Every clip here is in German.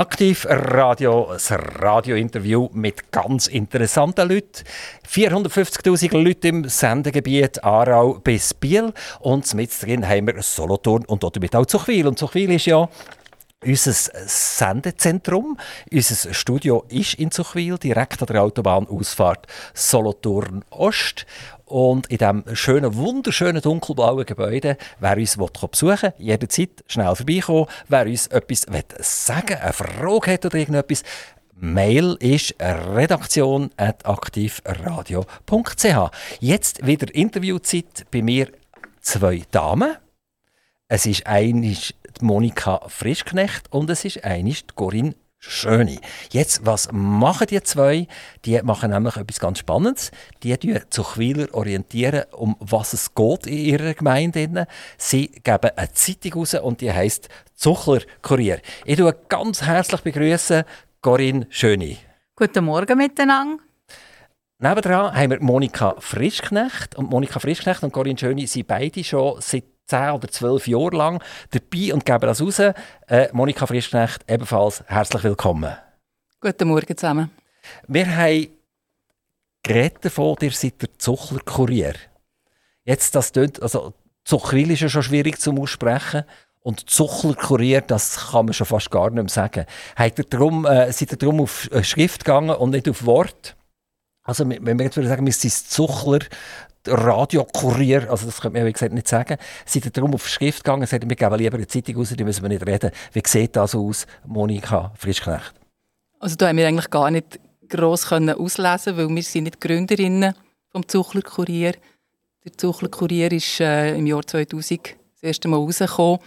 Aktiv Radio, das Radiointerview mit ganz interessanten Leuten. 450.000 Leute im Sendegebiet Aarau bis Biel. Und mit drin haben wir Solothurn und damit auch Zuchwil. Und Zuchwil ist ja unser Sendezentrum. Unser Studio ist in Zuchwil, direkt an der Autobahnausfahrt Solothurn Ost. Und in diesem schönen, wunderschönen dunkelblauen Gebäude, wer uns besuchen will, jederzeit schnell vorbeikommen. Wer uns etwas sagen will, eine Frage hat oder irgendetwas, Mail ist redaktion.aktivradio.ch. Jetzt wieder Interviewzeit bei mir zwei Damen. Es ist einisch Monika Frischknecht und es ist einisch Corinne Schöne. Jetzt, was machen die zwei? Die machen nämlich etwas ganz Spannendes. Die orientieren Zuchwiler orientieren, um was es geht in ihrer Gemeinde. Sie geben eine Zeitung raus und die heisst Zuchler Kurier. Ich begrüße ganz herzlich begrüßen Corinne Schöne. Guten Morgen miteinander. Nebendran haben wir Monika Frischknecht. Und Monika Frischknecht und Corinne Schöne sind beide schon seit 10 oder 12 Jahre lang dabei und geben das raus. Äh, Monika Frischknecht, ebenfalls herzlich willkommen. Guten Morgen zusammen. Wir haben geredet davon, ihr seid der Zuchler-Kurier. Jetzt, das tönt, also Zuchril ist ja schon schwierig zu aussprechen. Und Zuchler-Kurier, das kann man schon fast gar nicht mehr sagen. Habt ihr darum, äh, seid ihr darum auf äh, Schrift gegangen und nicht auf Wort? Also, wenn wir jetzt sagen, wir sind Zuchler, Radiokurier, also das könnte man wie gesagt nicht sagen, sind darum auf Schrift gegangen, sagen, wir geben lieber eine Zeitung raus, die müssen wir nicht reden. Wie sieht das aus, Monika Frischknecht? Also da haben wir eigentlich gar nicht gross auslesen, weil wir sind nicht Gründerinnen vom Zuchler Kurier. Der Zuchler Kurier ist äh, im Jahr 2000 das erste Mal rausgekommen,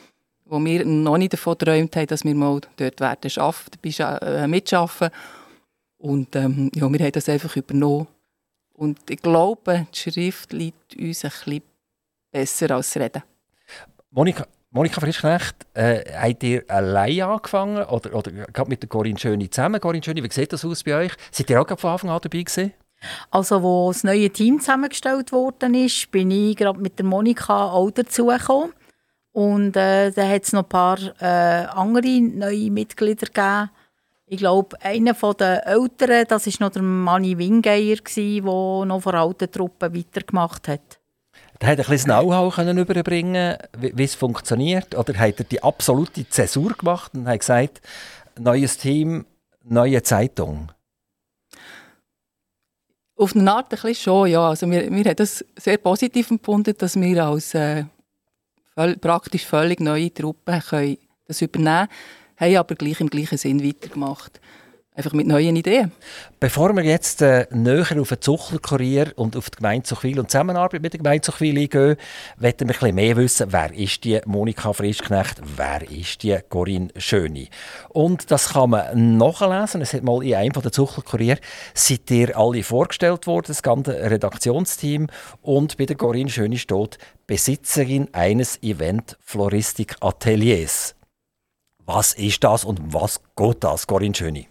wo wir noch nicht davon geträumt haben, dass wir mal dort werden arbeiten, äh, mitarbeiten. Und ähm, ja, wir haben das einfach übernommen und ich glaube, die Schrift liegt uns ein bisschen besser als Reden. Monika, Monika Frischknecht, äh, habt ihr allein angefangen oder, oder gerade mit der Corinne Schöni zusammen? Corinne Schöni, wie sieht das aus bei euch? Seid ihr auch von Anfang an dabei gewesen? Also, wo das neue Team zusammengestellt worden ist, bin ich gerade mit der Monika auch dazugekommen. Und äh, dann hat es noch ein paar äh, andere neue Mitglieder gegeben ich glaube, einer der Älteren, das war noch der Manni Wingeier, der noch vor alten Truppen weitergemacht hat. Er hat ein bisschen Know-how überbringen, wie, wie es funktioniert. Oder hat er die absolute Zäsur gemacht und hat gesagt, neues Team, neue Zeitung? Auf eine Art ein bisschen schon, ja. Also wir, wir haben das sehr positiv empfunden, dass wir als äh, praktisch völlig neue Truppe können das übernehmen können haben aber gleich im gleichen Sinn weitergemacht. Einfach mit neuen Ideen. Bevor wir jetzt äh, näher auf den Zuchlerkurier und auf die Gemeinde Zuchwil und Zusammenarbeit mit der Gemeinde Zuchwil eingehen, wollen wir ein mehr wissen, wer ist die Monika Frischknecht, wer ist die Corinne Schöni. Und das kann man nachlesen. Es hat mal in einem der Zuchlerkurier seid ihr alle vorgestellt worden, das ganze Redaktionsteam. Und bei der Corinne Schöni steht Besitzerin eines Event-Floristik-Ateliers. Was ist das und was geht das, Corinne Schöni?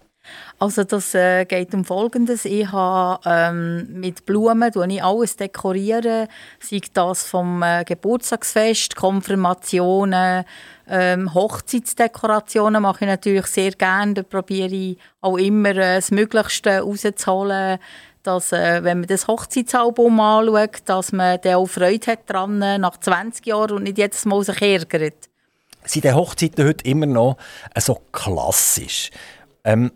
Also das äh, geht um Folgendes. Ich habe ähm, mit Blumen ich alles dekorieren, sei das vom äh, Geburtstagsfest, Konfirmationen, ähm, Hochzeitsdekorationen mache ich natürlich sehr gerne. Da probiere ich auch immer äh, das Möglichste rauszuholen, dass, äh, wenn man das Hochzeitsalbum anschaut, dass man dann auch Freude hat dran nach 20 Jahren und nicht jedes Mal sich ärgert sind die Hochzeiten heute immer noch so klassisch. Ähm,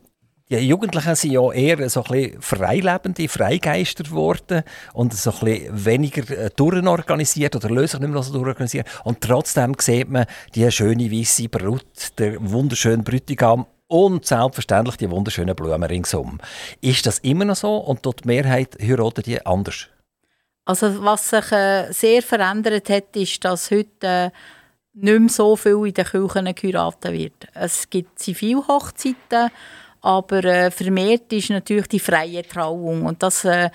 die Jugendlichen sind ja eher so ein bisschen freilebende Freigeister geworden und so ein bisschen weniger äh, durchorganisiert oder lösen nicht mehr so durchorganisiert. Und trotzdem sieht man die schöne weiße Brut, der wunderschöne Bräutigam und selbstverständlich die wunderschönen Blumen ringsum. Ist das immer noch so und dort die Mehrheit heiratet die anders? Also was sich äh, sehr verändert hat, ist, dass heute äh, nicht mehr so viel in den Kirchen geheiratet wird. Es gibt Zivilhochzeiten, aber äh, vermehrt ist natürlich die freie Trauung. Und das äh,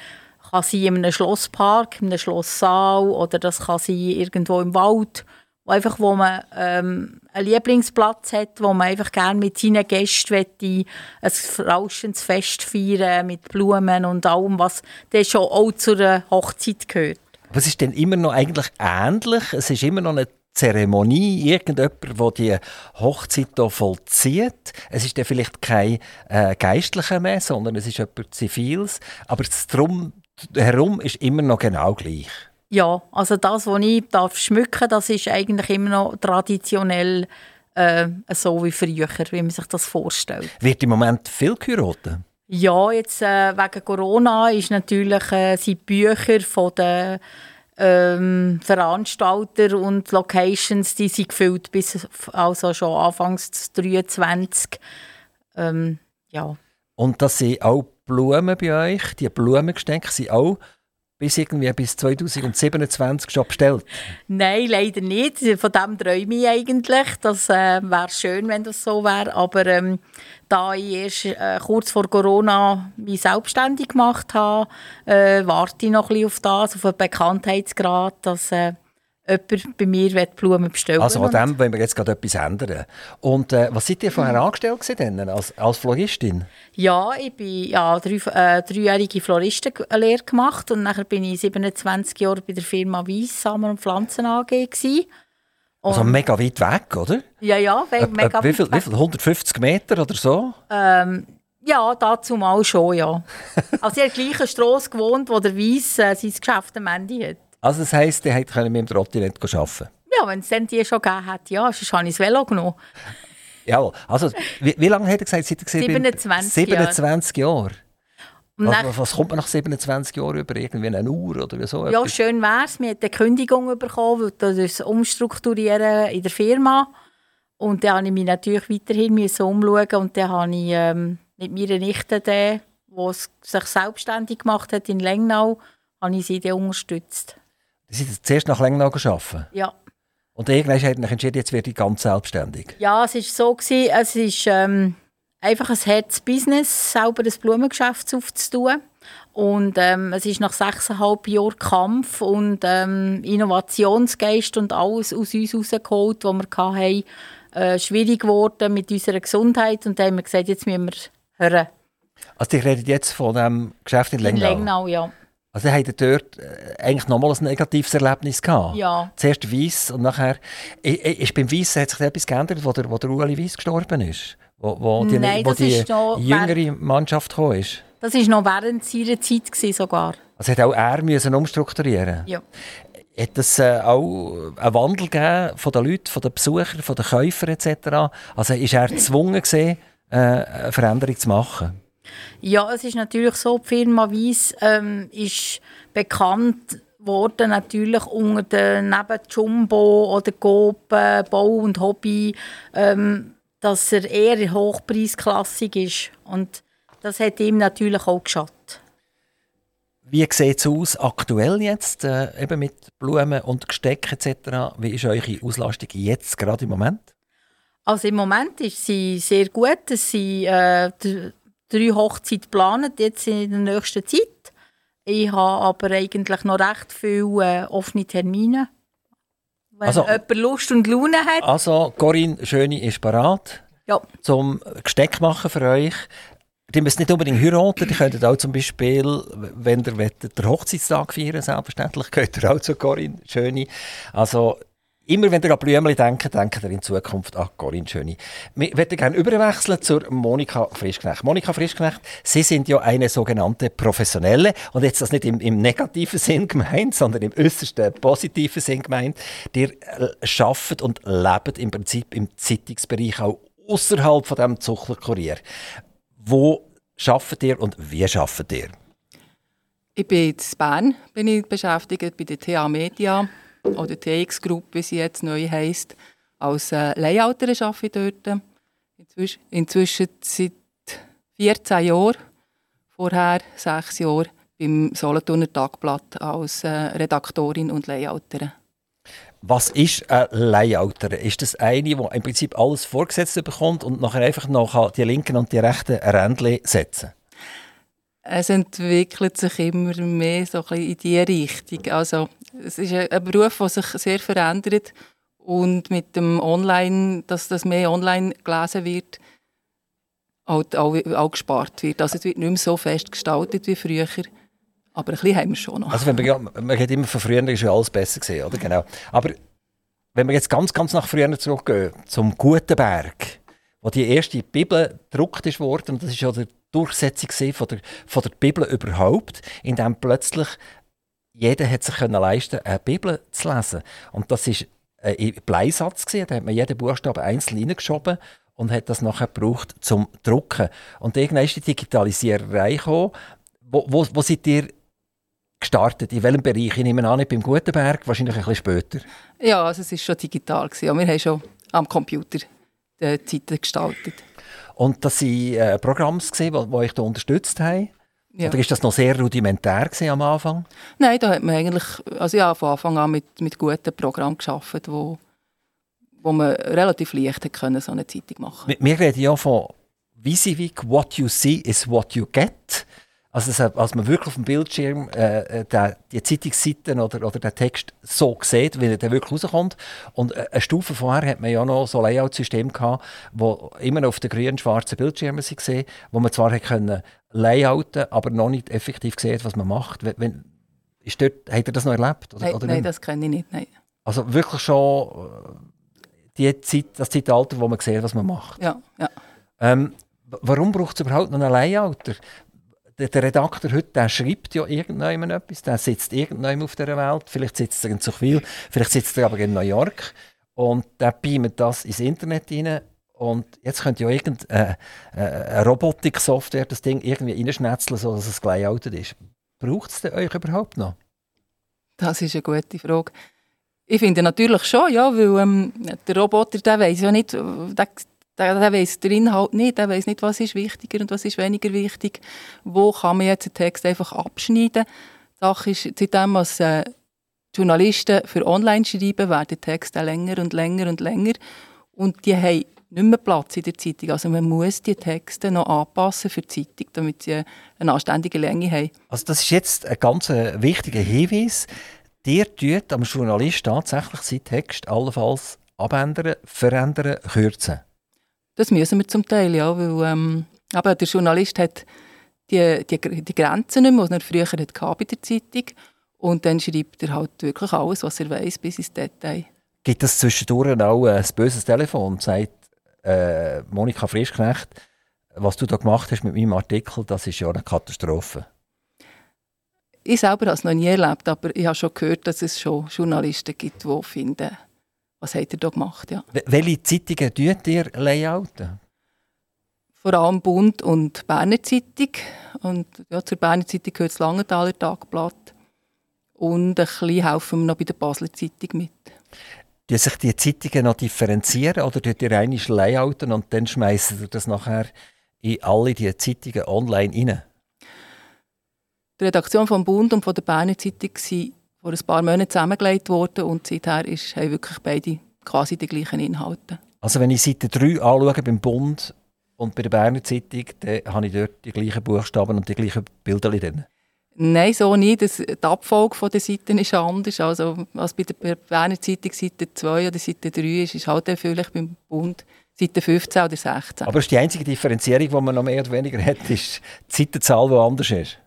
kann sein in einem Schlosspark, in einem Schlosssaal oder das kann sein irgendwo im Wald, wo, einfach, wo man ähm, einen Lieblingsplatz hat, wo man einfach gerne mit seinen Gästen ein rauschendes Fest feiern mit Blumen und allem, was dann schon auch zu einer Hochzeit gehört. Aber es ist dann immer noch eigentlich ähnlich. Es ist immer noch eine Zeremonie, irgendjemand, der die Hochzeit hier vollzieht. Es ist dann vielleicht kein äh, Geistlicher mehr, sondern es ist jemand Ziviles. Aber das Drum herum ist immer noch genau gleich. Ja, also das, was ich darf schmücken das ist eigentlich immer noch traditionell äh, so wie früher, wie man sich das vorstellt. Wird im Moment viel geheiratet? Ja, jetzt äh, wegen Corona ist natürlich, äh, sind Bücher von den ähm, Veranstalter und Locations, die sind gefüllt bis also schon Anfangs 23. Ähm, ja. Und das sind auch Blumen bei euch, die Blumengestänke sind auch bis irgendwie bis 2027 schon bestellt? Nein, leider nicht. Von dem träume ich eigentlich. Das äh, wäre schön, wenn das so wäre. Aber ähm, da ich erst äh, kurz vor Corona mich selbstständig gemacht habe, äh, warte ich noch ein bisschen auf das, auf einen Bekanntheitsgrad, dass äh, jemand bei mir Blumen bestellen Also an dem wollen wir jetzt gerade etwas ändern. Und äh, was seid ihr vorher mhm. angestellt gewesen, als, als Floristin? Ja, ich bin ja drei, äh, dreijährige Floristenlehre gemacht und nachher bin ich 27 Jahre bei der Firma Weiss Sommer- und Pflanzen AG gewesen. Also mega weit weg, oder? Ja, ja, we mega äh, wie viel, weit weg. Wie viel? 150 Meter oder so? Ähm, ja, dazu mal schon, ja. also in der gleichen Strasse gewohnt, wo der Weiss äh, sein Geschäft am Ende hat. Also das heisst, ihr könnt mit dem Trottinett arbeiten? Ja, wenn es dann die schon gegeben hat, ja, sonst habe ich das Velo genommen. Ja, also wie, wie lange hat er gesagt, seid ihr 27 27 Jahre. Jahre. Also, was kommt man nach 27 Jahren über? Irgendwie eine Uhr oder so? Ja, schön wäre es. Wir haben eine Kündigung bekommen, weil das Umstrukturieren in der Firma. Und dann musste ich mich natürlich weiterhin umschauen und dann habe ich ähm, mit meiner Nichte, die sich selbstständig gemacht hat in Lengnau, habe ich sie dann unterstützt. Sie sind zuerst nach Lengnau arbeiten? Ja. Und irgendwann hat sich entschieden, jetzt werde ich ganz selbstständig? Ja, es war so, gewesen, es ist ähm, einfach ein Herzbusiness, selber ein Blumengeschäft aufzutun. Und ähm, es ist nach sechseinhalb Jahren Kampf und ähm, Innovationsgeist und alles aus uns rausgeholt, was wir hatten, äh, schwierig geworden mit unserer Gesundheit. Und dann haben wir gesagt, jetzt müssen wir hören. Also, ich rede jetzt von dem Geschäft in Lengnau? In Lengnau, ja. Also ihr hattet dort äh, eigentlich nochmal ein negatives Erlebnis gehabt. Ja. Zuerst Weiss und nachher... Ist beim Weiss hat sich etwas geändert, wo der, wo der Ueli Weiss gestorben ist? Wo, wo die, Nein, wo die jüngere Mannschaft gekommen ist? Das war noch während seiner Zeit gewesen, sogar. Also hat auch er müssen umstrukturieren Ja. Hat es äh, auch einen Wandel gegeben von den Leuten, von den Besuchern, von den Käufern etc.? Also ist er gezwungen gewesen, äh, eine Veränderung zu machen? Ja, es ist natürlich so, die Firma Weiss ähm, ist bekannt worden natürlich unter den neben Jumbo oder Coop, Bau und Hobby, ähm, dass er eher hochpreisklassig ist und das hat ihm natürlich auch geschadet. Wie sieht es aus aktuell jetzt, äh, eben mit Blumen und Gesteck etc.? Wie ist eure Auslastung jetzt gerade im Moment? Also im Moment ist sie sehr gut. Sie, äh, drei Hochzeiten geplant, jetzt in der nächsten Zeit. Ich habe aber eigentlich noch recht viele äh, offene Termine. Wenn also, jemand Lust und Laune hat. Also, Corinne Schöne ist bereit ja. zum Gesteck machen für euch. Die müsst nicht unbedingt heiraten, die könnt auch zum Beispiel, wenn ihr den Hochzeitstag feiern selbstverständlich, könnt ihr auch zu Corinne Schöne. Also, Immer wenn ihr an Blümchen denkt, denkt ihr in Zukunft an Corinne Schöni. Wir würden gerne überwechseln zur Monika Frischknecht. Monika Frischknecht, Sie sind ja eine sogenannte Professionelle und jetzt das nicht im, im negativen Sinn gemeint, sondern im äußersten positiven Sinn gemeint. Ihr äh, schafft und lebt im Prinzip im Zeitungsbereich auch außerhalb von dem Zuchlerkurier. Wo schafft ihr und wie schafft ihr? Ich bin in Bern bin ich beschäftigt bei der TA Media oder TX Group, wie sie jetzt neu heisst. Als äh, Layouterin arbeite ich dort. Inzwischen, inzwischen seit 14 Jahren. Vorher sechs Jahre beim Solothurner Tagblatt als äh, Redaktorin und Layouterin. Was ist ein Layouter? Ist das eine, die im Prinzip alles vorgesetzt bekommt und nachher einfach noch die linken und die rechten Rändchen setzen? Es entwickelt sich immer mehr so ein in diese Richtung. Also, es ist ein Beruf, der sich sehr verändert und mit dem Online, dass das mehr online gelesen wird, auch, auch, auch gespart wird. Also es wird nicht mehr so fest gestaltet wie früher. Aber ein bisschen haben wir schon noch. Also wenn man, man hat immer von früher ist ja alles besser gesehen, oder? Genau. Aber wenn wir jetzt ganz, ganz nach früher zurückgehen, zum Gutenberg, wo die erste Bibel gedruckt wurde, und das ist ja die Durchsetzung von der, von der Bibel überhaupt, in dem plötzlich jeder hat sich können leisten eine Bibel zu lesen. Und das ist ein Bleisatz gewesen, da hat man jeden Buchstaben einzeln hineingeschoben und hat das nachher gebraucht zum Drucken. Und irgendwann ist die Digitalisiererei gekommen. Wo, wo, wo seid ihr gestartet? In welchem Bereich? Ich nehme an, nicht beim Gutenberg, wahrscheinlich ein bisschen später. Ja, also es war schon digital. Gewesen. Wir haben schon am Computer die Zeiten gestaltet. Und das waren äh, Programme, die euch da unterstützt haben? Ja. Oder ist das noch sehr rudimentär am Anfang? Nein, da hat man eigentlich also ja, von Anfang an mit, mit guten Programmen gearbeitet, wo, wo man relativ leicht können, so eine Zeitung machen Wir, wir reden ja von Visivik, what you see is what you get. Also, das, als man wirklich auf dem Bildschirm äh, äh die, die Zeitungsseiten oder, oder den Text so sieht, wie er wirklich rauskommt. Und äh, eine Stufe vorher hat man ja noch so ein Layout-System gehabt, wo immer auf den grünen, schwarzen Bildschirmen gesehen, wo man zwar können layouten, aber noch nicht effektiv gesehen, was man macht. Wenn, ist dort, habt ihr das noch erlebt? Oder, nein, oder nein das kenne ich nicht. Nein. Also wirklich schon äh, die Zeit, das Zeitalter, wo man sieht, was man macht. Ja, ja. Ähm, warum braucht es überhaupt noch einen Layouter? Der, Redakteur heute, der schreibt ja irgendjemand etwas, der sitzt irgendjemand auf dieser Welt, vielleicht sitzt er in Zuchwil, vielleicht sitzt er aber in New York und der beamt das ins Internet rein und jetzt könnte ja irgendeine äh, äh, Robotik-Software das Ding irgendwie reinschnetzeln, sodass es gleich gelayoutet ist. Braucht es euch überhaupt noch? Das ist eine gute Frage. Ich finde natürlich schon, ja, weil ähm, der Roboter, der weiß ja nicht, der, der, der weiß den Inhalt nicht, der weiß nicht, was ist wichtiger und was ist weniger wichtig. Wo kann man jetzt einen Text einfach abschneiden? Die Sache ist, seitdem als äh, Journalisten für Online schreiben, werden Texte länger und länger und länger und die haben nicht mehr Platz in der Zeitung. Also man muss die Texte noch anpassen für die Zeitung, damit sie eine anständige Länge haben. Also das ist jetzt ein ganz äh, wichtiger Hinweis. Dir tut am Journalist tatsächlich seinen Text allenfalls abändern, verändern, kürzen. Das müssen wir zum Teil, ja, weil ähm, aber der Journalist hat die, die, die Grenzen nicht mehr, die er früher hatte bei der Zeitung. Und dann schreibt er halt wirklich alles, was er weiß, bis ins Detail. Gibt es zwischendurch auch ein böses Telefon? Sagt äh, Monika Frischknecht, was du da gemacht hast mit meinem Artikel, das ist ja eine Katastrophe. Ich selber habe es noch nie erlebt, aber ich habe schon gehört, dass es schon Journalisten gibt, die finden, was habt ihr da gemacht? Ja. Welche Zeitungen tut ihr layouten? Vor allem Bund und Berner Zeitung. Und ja, zur Berner Zeitung gehört das Langenthaler Tagblatt. Und ein bisschen helfen wir noch bei der Basler Zeitung mit. Die sich die Zeitungen noch differenzieren oder tut ihr einmal layouten und dann schmeißen ihr das nachher in alle die Zeitungen online rein? Die Redaktion vom Bund und von der Berner Zeitung waren vor ein paar Monaten zusammengelegt worden und seither ist, haben wirklich beide quasi die gleichen Inhalte. Also wenn ich Seite 3 anschaue beim Bund und bei der Berner Zeitung, dann habe ich dort die gleichen Buchstaben und die gleichen Bilder drin? Nein, so nicht. Das, die Abfolge der Seiten ist anders. Also, als bei der Berner Zeitung Seite 2 oder Seite 3 ist, ist halt vielleicht beim Bund Seite 15 oder 16. Aber ist die einzige Differenzierung, die man noch mehr oder weniger hat, ist die Seitenzahl, die anders ist?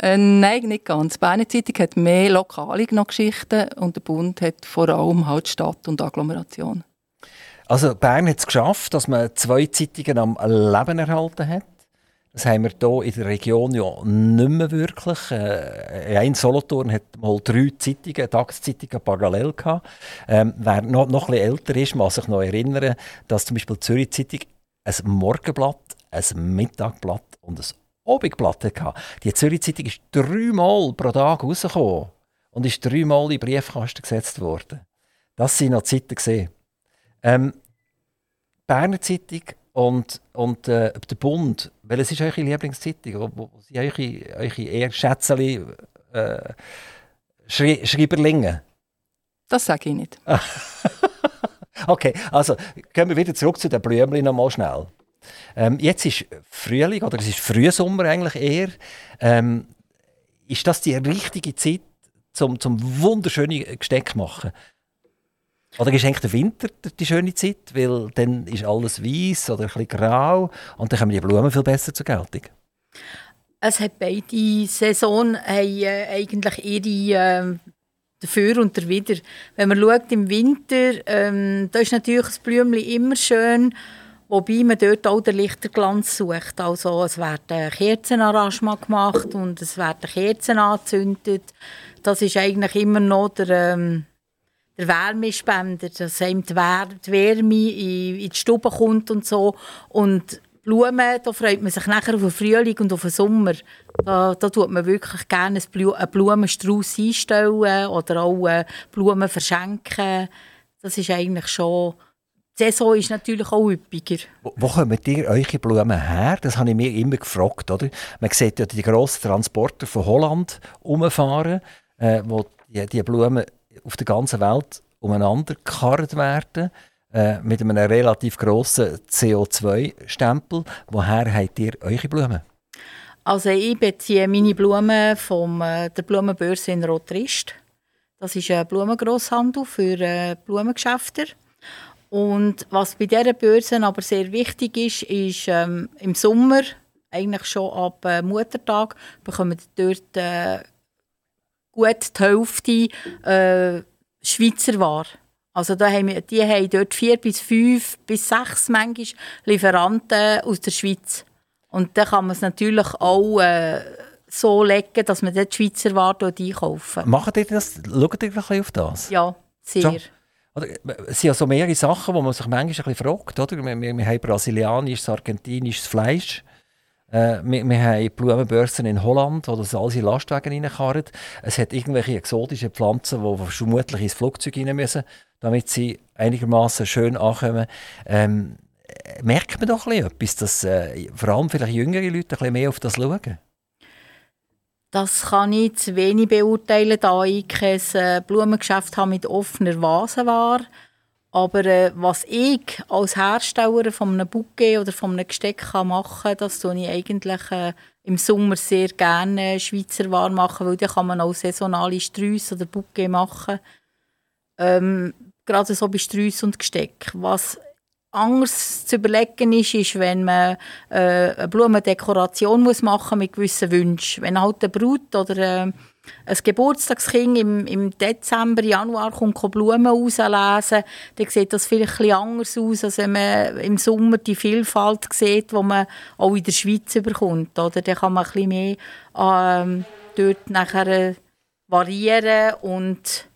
Äh, nein, nicht ganz. Die Berner Zeitung hat mehr lokale Geschichten und der Bund hat vor allem halt Stadt und Agglomeration. Also Bern hat es geschafft, dass man zwei Zeitungen am Leben erhalten hat. Das haben wir hier in der Region ja nicht mehr wirklich. Äh, ein Solothurn hat mal drei Zeitungen, Tageszeitungen parallel gehabt. Ähm, wer noch, noch ein älter ist, muss sich noch erinnern, dass zum Beispiel die Zürich Zeitung ein Morgenblatt, ein Mittagblatt und ein Obigplatte gehabt. Die Zürich Zeitung ist dreimal pro Tag rausgekommen und ist dreimal in den Briefkasten gesetzt worden. Das sind noch Zeiten gesehen. Ähm, Berner Zeitung und, und äh, der Bund, welches ist eure Lieblingszeitung? Wo, wo sind eure, eure eher Schätzeli äh, Schri Schreiberlinge? Das sage ich nicht. okay, also gehen wir wieder zurück zu den Blümchen noch mal schnell. Ähm, jetzt ist Frühling oder es ist Frühsommer eigentlich eher. Ähm, ist das die richtige Zeit, zum, zum wunderschöne Gesteck zu machen? Oder ist eigentlich der Winter die schöne Zeit, weil dann ist alles weiß oder ein bisschen grau und dann kommen die Blumen viel besser zur Geltung? Es hat beide Saisonen haben, äh, eigentlich ihre äh, dafür und dawider. Wenn man schaut, im Winter, ähm, da ist natürlich das Blümchen immer schön, wobei man dort auch den Lichterglanz sucht. Also es werden Kerzenarrangement gemacht und es werden Kerzen angezündet. Das ist eigentlich immer noch der, ähm, der Wärmespender, dass einem die, Wärme in, in die Stube kommt und so. Und Blumen, da freut man sich nachher auf den Frühling und auf den Sommer. Da, da tut man wirklich gerne einen Blumenstrauß einstellen oder auch äh, Blumen verschenken. Das ist eigentlich schon... Die Saison ist natürlich auch üppiger. Wo, wo kommen ihr eure Blumen her? Das habe ich mir immer gefragt. Oder? Man sieht ja die grossen Transporter von Holland umfahren, äh, wo die, die Blumen auf der ganzen Welt umeinander gekarrt werden äh, mit einem relativ grossen CO2-Stempel. Woher habt ihr eure Blumen? Also ich beziehe meine Blumen von äh, der Blumenbörse in Rotrist. Das ist ein Blumengrosshandel für äh, Blumengeschäfte. Und was bei dieser Börse aber sehr wichtig ist, ist ähm, im Sommer, eigentlich schon ab äh, Muttertag, bekommen dort äh, gut die Hälfte äh, Schweizer Ware. Also da haben wir, die haben dort vier bis fünf bis sechs manchmal Lieferanten aus der Schweiz. Und dann kann man es natürlich auch äh, so legen, dass man dort die Schweizer Ware einkaufen Macht ihr das? Schaut ihr auf das? Ja, sehr. So. Oder, es sind ja so mehrere Sachen, wo man sich manchmal ein bisschen fragt. Oder? Wir, wir, wir haben brasilianisches, argentinisches Fleisch. Äh, wir, wir haben Blumenbörsen in Holland, wo das alles in Lastwagen reinkarren. Es hat irgendwelche exotischen Pflanzen, die vermutlich ins Flugzeug rein müssen damit sie einigermaßen schön ankommen. Ähm, merkt man doch etwas, dass äh, vor allem vielleicht jüngere Leute ein bisschen mehr auf das schauen? Das kann ich zu wenig beurteilen, da ich kein äh, Blumengeschäft habe mit offener Vase war. Aber äh, was ich als Hersteller von einem Bouquet oder von einem Gesteck kann machen kann, das tue ich eigentlich äh, im Sommer sehr gerne Schweizer Ware machen, weil dann kann man auch saisonale Sträuße oder Bouquet machen. Ähm, gerade so bei Sträuss und Gesteck. Was anders zu überlegen ist, ist, wenn man äh, eine Blumendekoration muss machen mit gewissen Wünschen. Wenn halt eine Brut oder äh, ein Geburtstagskind im, im Dezember, Januar kommt Blumen rauslesen, dann sieht das vielleicht ein anders aus, als wenn man im Sommer die Vielfalt sieht, die man auch in der Schweiz bekommt. Oder? Dann kann man ein bisschen mehr äh, dort nachher äh, variieren und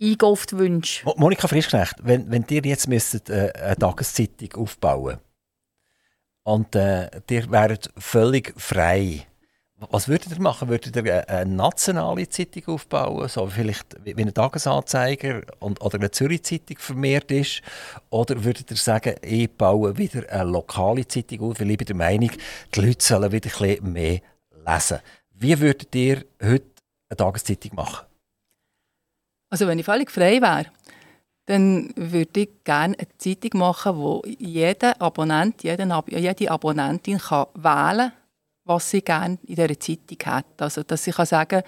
eingekauft wünschst. Monika Frischknecht, wenn, wenn ihr jetzt müsstet, äh, eine Tageszeitung aufbauen und äh, ihr wäret völlig frei, was würdet ihr machen? Würdet ihr eine, eine nationale Zeitung aufbauen, so vielleicht wie ein Tagesanzeiger und, oder eine Zürich-Zeitung vermehrt ist? Oder würdet ihr sagen, ich baue wieder eine lokale Zeitung auf, weil ich bin der Meinung, die Leute sollen wieder ein bisschen mehr lesen. Wie würdet ihr heute eine Tageszeitung machen? Also wenn ich völlig frei wäre, dann würde ich gerne eine Zeitung machen, wo jeder Abonnent, jede Abonnentin kann wählen kann, was sie gerne in dieser Zeitung hat. Also dass ich kann sagen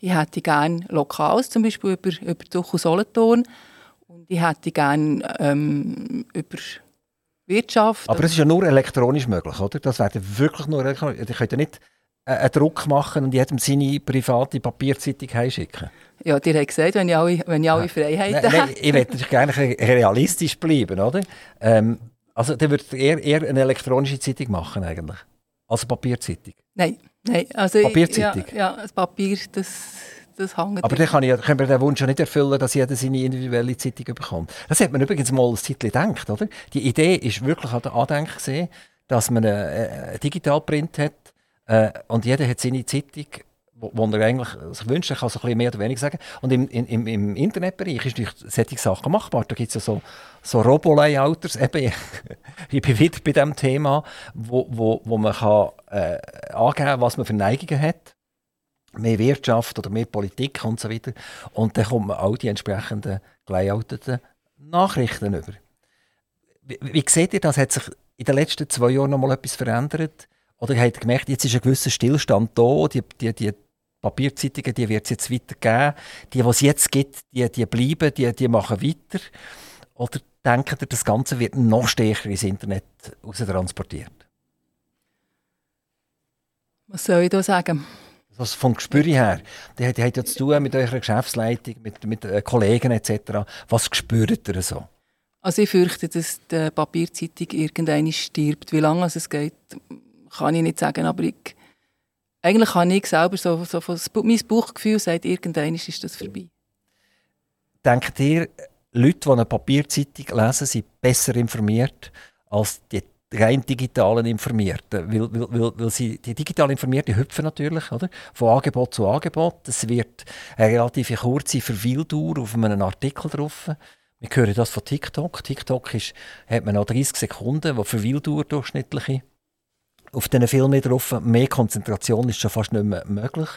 ich hätte gerne Lokals, zum Beispiel über, über Tuch Solothurn und ich hätte gerne ähm, über Wirtschaft. Aber es ist ja nur elektronisch möglich, oder? Das wäre wirklich nur elektronisch. Ihr könnt ja nicht einen Druck machen und jedem seine private Papierzeitung heimschicken. Ja, dir hat gesagt, wenn ich alle, wenn ich alle Freiheiten habe. ich möchte gerne realistisch bleiben, oder? Ähm, also, dann würdet eher, eher eine elektronische Zeitung machen, eigentlich. Als Papierzeitung. Nein, nein. Also Papierzeitung? Ja, ja, das Papier, das. Aber dann kann ich, können wir den Wunsch ja nicht erfüllen, dass jeder seine individuelle Zeitung bekommt. Das hat man übrigens mal ein Zeitchen gedacht, oder? Die Idee ist wirklich an der Andenken gesehen, dass man einen Digitalprint hat, äh, und jeder hat seine Zeitung, wo, wo er eigentlich sich wünscht, kann so ein mehr oder weniger sagen. Und im, im, im Internetbereich ist durch solche Sachen machbar. Da gibt es ja so, so Robo-Layouters, eben, ich bin wieder bei diesem Thema, wo, wo, wo man kann, äh, angeben was man für Neigungen hat. Mehr Wirtschaft oder mehr Politik und so weiter. Und dann kommt man auch die entsprechenden gelayouteten Nachrichten über. Wie, wie seht ihr das? Hat sich in den letzten zwei Jahren noch mal etwas verändert? Oder ihr habt gemerkt, jetzt ist ein gewisser Stillstand da, die, die, die Papierzeitungen, die wird es jetzt weitergeben. Die, die es jetzt gibt, die, die bleiben, die, die machen weiter. Oder denkt ihr, das Ganze wird noch stärker ins Internet transportiert? Was soll ich da sagen? Also vom Gespür her. Die, die hat ja zu tun mit eurer Geschäftsleitung, mit, mit äh, Kollegen etc. Was spürt ihr so? Also ich fürchte, dass die Papierzeitung irgendwann stirbt. Wie lange es geht, kann ich nicht sagen, aber ich, eigentlich habe ich selber so, so mein Bauchgefühl sagt, irgendwann ist das vorbei. Denkt ihr, Leute, die eine Papierzeitung lesen, sind besser informiert als die rein digitalen Informierten. Weil, weil, weil, weil sie, die digital Informierten hüpfen natürlich oder? von Angebot zu Angebot. Es wird eine relativ kurze Verweildauer auf einem Artikel drauf. Wir hören das von TikTok. TikTok ist, hat man noch 30 Sekunden, wo Verweildauer durchschnittliche auf diesen Filmen drauf. Mehr Konzentration ist schon fast nicht mehr möglich.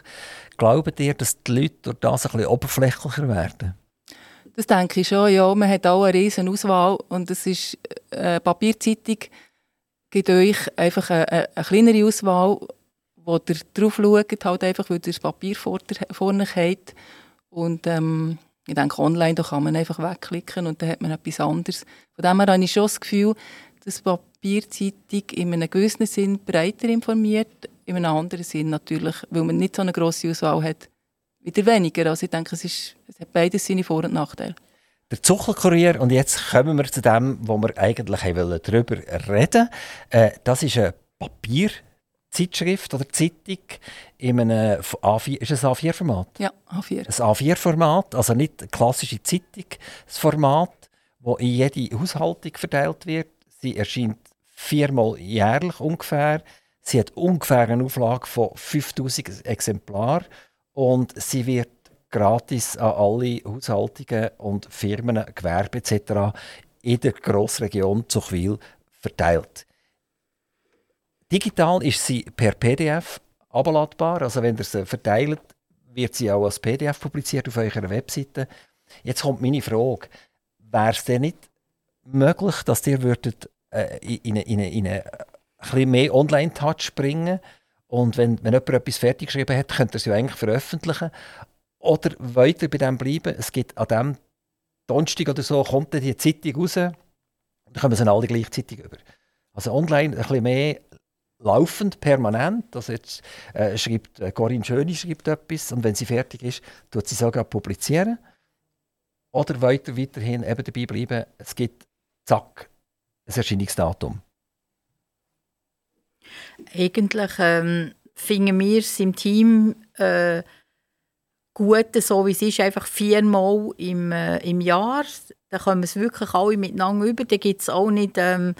Glaubt ihr, dass die Leute durch das ein bisschen oberflächlicher werden? Das denke ich schon, ja. Man hat auch eine riesen Auswahl und es ist eine äh, Papierzeitung gibt euch einfach eine, eine kleinere Auswahl, wo ihr drauf schaut, halt einfach, weil ihr das Papier vor, vorne habt. Und ähm, ich denke, online da kann man einfach wegklicken und dann hat man etwas anderes. Von dem her habe ich schon das Gefühl, dass Papierzeitung in einem gewissen Sinn breiter informiert, in einem anderen Sinn natürlich, weil man nicht so eine grosse Auswahl hat, wieder weniger. Also ich denke, es, ist, es hat beides seine Vor- und Nachteile. Der Zuckelkurier, und jetzt kommen wir zu dem, wo wir eigentlich darüber reden äh, Das ist eine Papierzeitschrift oder Zeitung in einem A4, ist es ein A4-Format? Ja, A4. Ein A4-Format, also nicht klassische Zeitungsformat, das in jede Haushaltung verteilt wird. Sie erscheint viermal jährlich ungefähr. Sie hat ungefähr eine Auflage von 5000 Exemplaren und sie wird gratis an alle Haushaltungen und Firmen, Gewerbe etc. in der Grossregion Zuchwil verteilt. Digital ist sie per PDF abladbar, also wenn ihr sie verteilt, wird sie auch als PDF publiziert auf eurer Webseite. Jetzt kommt meine Frage, wäre es denn nicht möglich, dass ihr würdet, äh, in, in, in eine, ein bisschen mehr Online-Touch bringen und wenn, wenn jemand etwas fertig geschrieben hat, könnt ihr es ja eigentlich veröffentlichen oder weiter bei dem bleiben? Es gibt an dem Donnerstag oder so, kommt die Zeitung raus, dann kommen sie alle gleichzeitig über. Also online ein bisschen mehr laufend, permanent. Also jetzt äh, schreibt äh, Corinne Schöni schreibt etwas und wenn sie fertig ist, tut sie sogar publizieren. Oder weiter, weiterhin eben dabei bleiben. Es gibt, zack, ein Erscheinungsdatum. Eigentlich ähm, finden wir es im Team äh, Gute, so wie es ist, einfach viermal im, äh, im Jahr. Dann kommen es wirklich alle miteinander über. Da gibt es auch nicht ähm,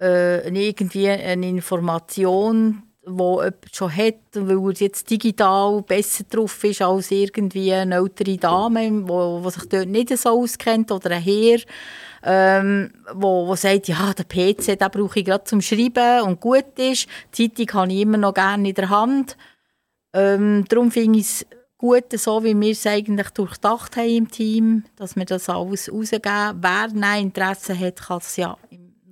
äh, irgendwie eine Information, die jemand schon hat, weil er jetzt digital besser drauf ist als irgendwie eine ältere Dame, die sich dort nicht so auskennt, oder ein Herr, ähm, wo, wo sagt, ja, der PC den brauche ich gerade zum Schreiben und gut ist. Die Zeitung habe ich immer noch gerne in der Hand. Ähm, darum finde ich es gut, so wie wir es eigentlich durchdacht haben im Team, dass wir das alles rausgeben. Wer ein Interesse hat, kann es ja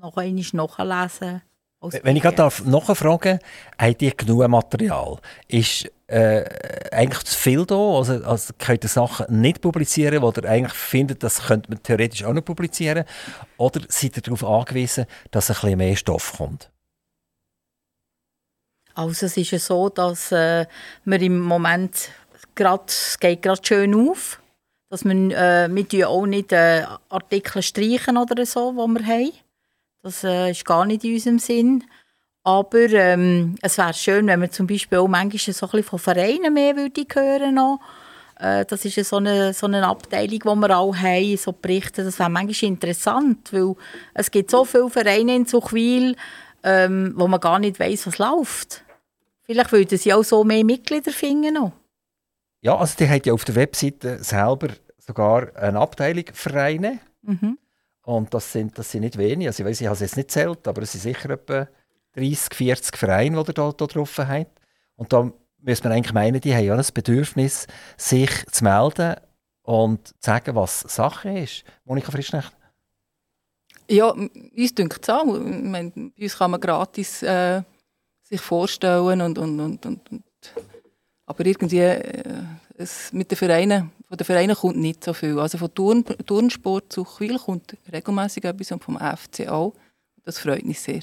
noch einmal nachlesen. Wenn ich gerade nachfragen darf, habt ihr genug Material? Ist äh, eigentlich zu viel da? Also, also könnt ihr Sachen nicht publizieren, wo ihr eigentlich findet, das könnte man theoretisch auch noch publizieren? Oder seid ihr darauf angewiesen, dass ein bisschen mehr Stoff kommt? Also es ist ja so, dass äh, wir im Moment grad, es geht gerade schön auf. Dass wir, äh, wir auch nicht äh, Artikel streichen oder so, die wir haben. Das äh, ist gar nicht in unserem Sinn. Aber ähm, es wäre schön, wenn wir zum Beispiel auch manchmal so ein bisschen von Vereinen mehr würde hören noch. Äh, das ist so eine, so eine Abteilung, die wir auch haben, so Berichte. Das wäre manchmal interessant, weil es gibt so viele Vereine in Zuchwil, ähm, wo man gar nicht weiß, was läuft. Vielleicht würden sie auch so mehr Mitglieder finden noch. Ja, also die hat ja auf der Webseite selber sogar eine Abteilung Vereine. Mhm. Und das sind, das sind nicht wenige. Also ich weiß, ich habe es jetzt nicht zählt, aber es sind sicher etwa 30, 40 Vereine, die ihr da, da drauf habt. Und da müsste man eigentlich meinen, die haben ja ein Bedürfnis, sich zu melden und zu sagen, was Sache ist. Monika Frischnecht? Ja, uns denkt es auch. Meine, bei uns kann man gratis äh, sich vorstellen und, und, und, und aber irgendwie, äh, es, mit den Vereinen, von den Vereinen kommt nicht so viel. Also von Turn, Turnsport zu Chwil kommt regelmäßig etwas und vom FC auch. Das freut mich sehr.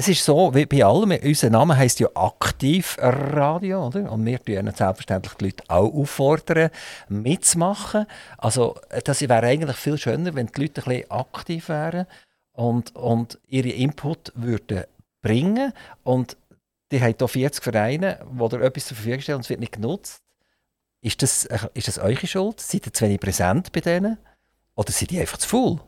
Es ist so, wie bei allem, unser Name heisst ja Aktivradio, oder? Und wir tun selbstverständlich die Leute auch auffordern, mitzumachen. Also, das wäre eigentlich viel schöner, wenn die Leute ein bisschen aktiv wären und, und ihre Input würden bringen. Und die haben hier 40 Vereine, die da etwas zur Verfügung stellen und es wird nicht genutzt. Ist das, ist das eure Schuld? Seid ihr zu wenig präsent bei denen? Oder sind die einfach zu faul?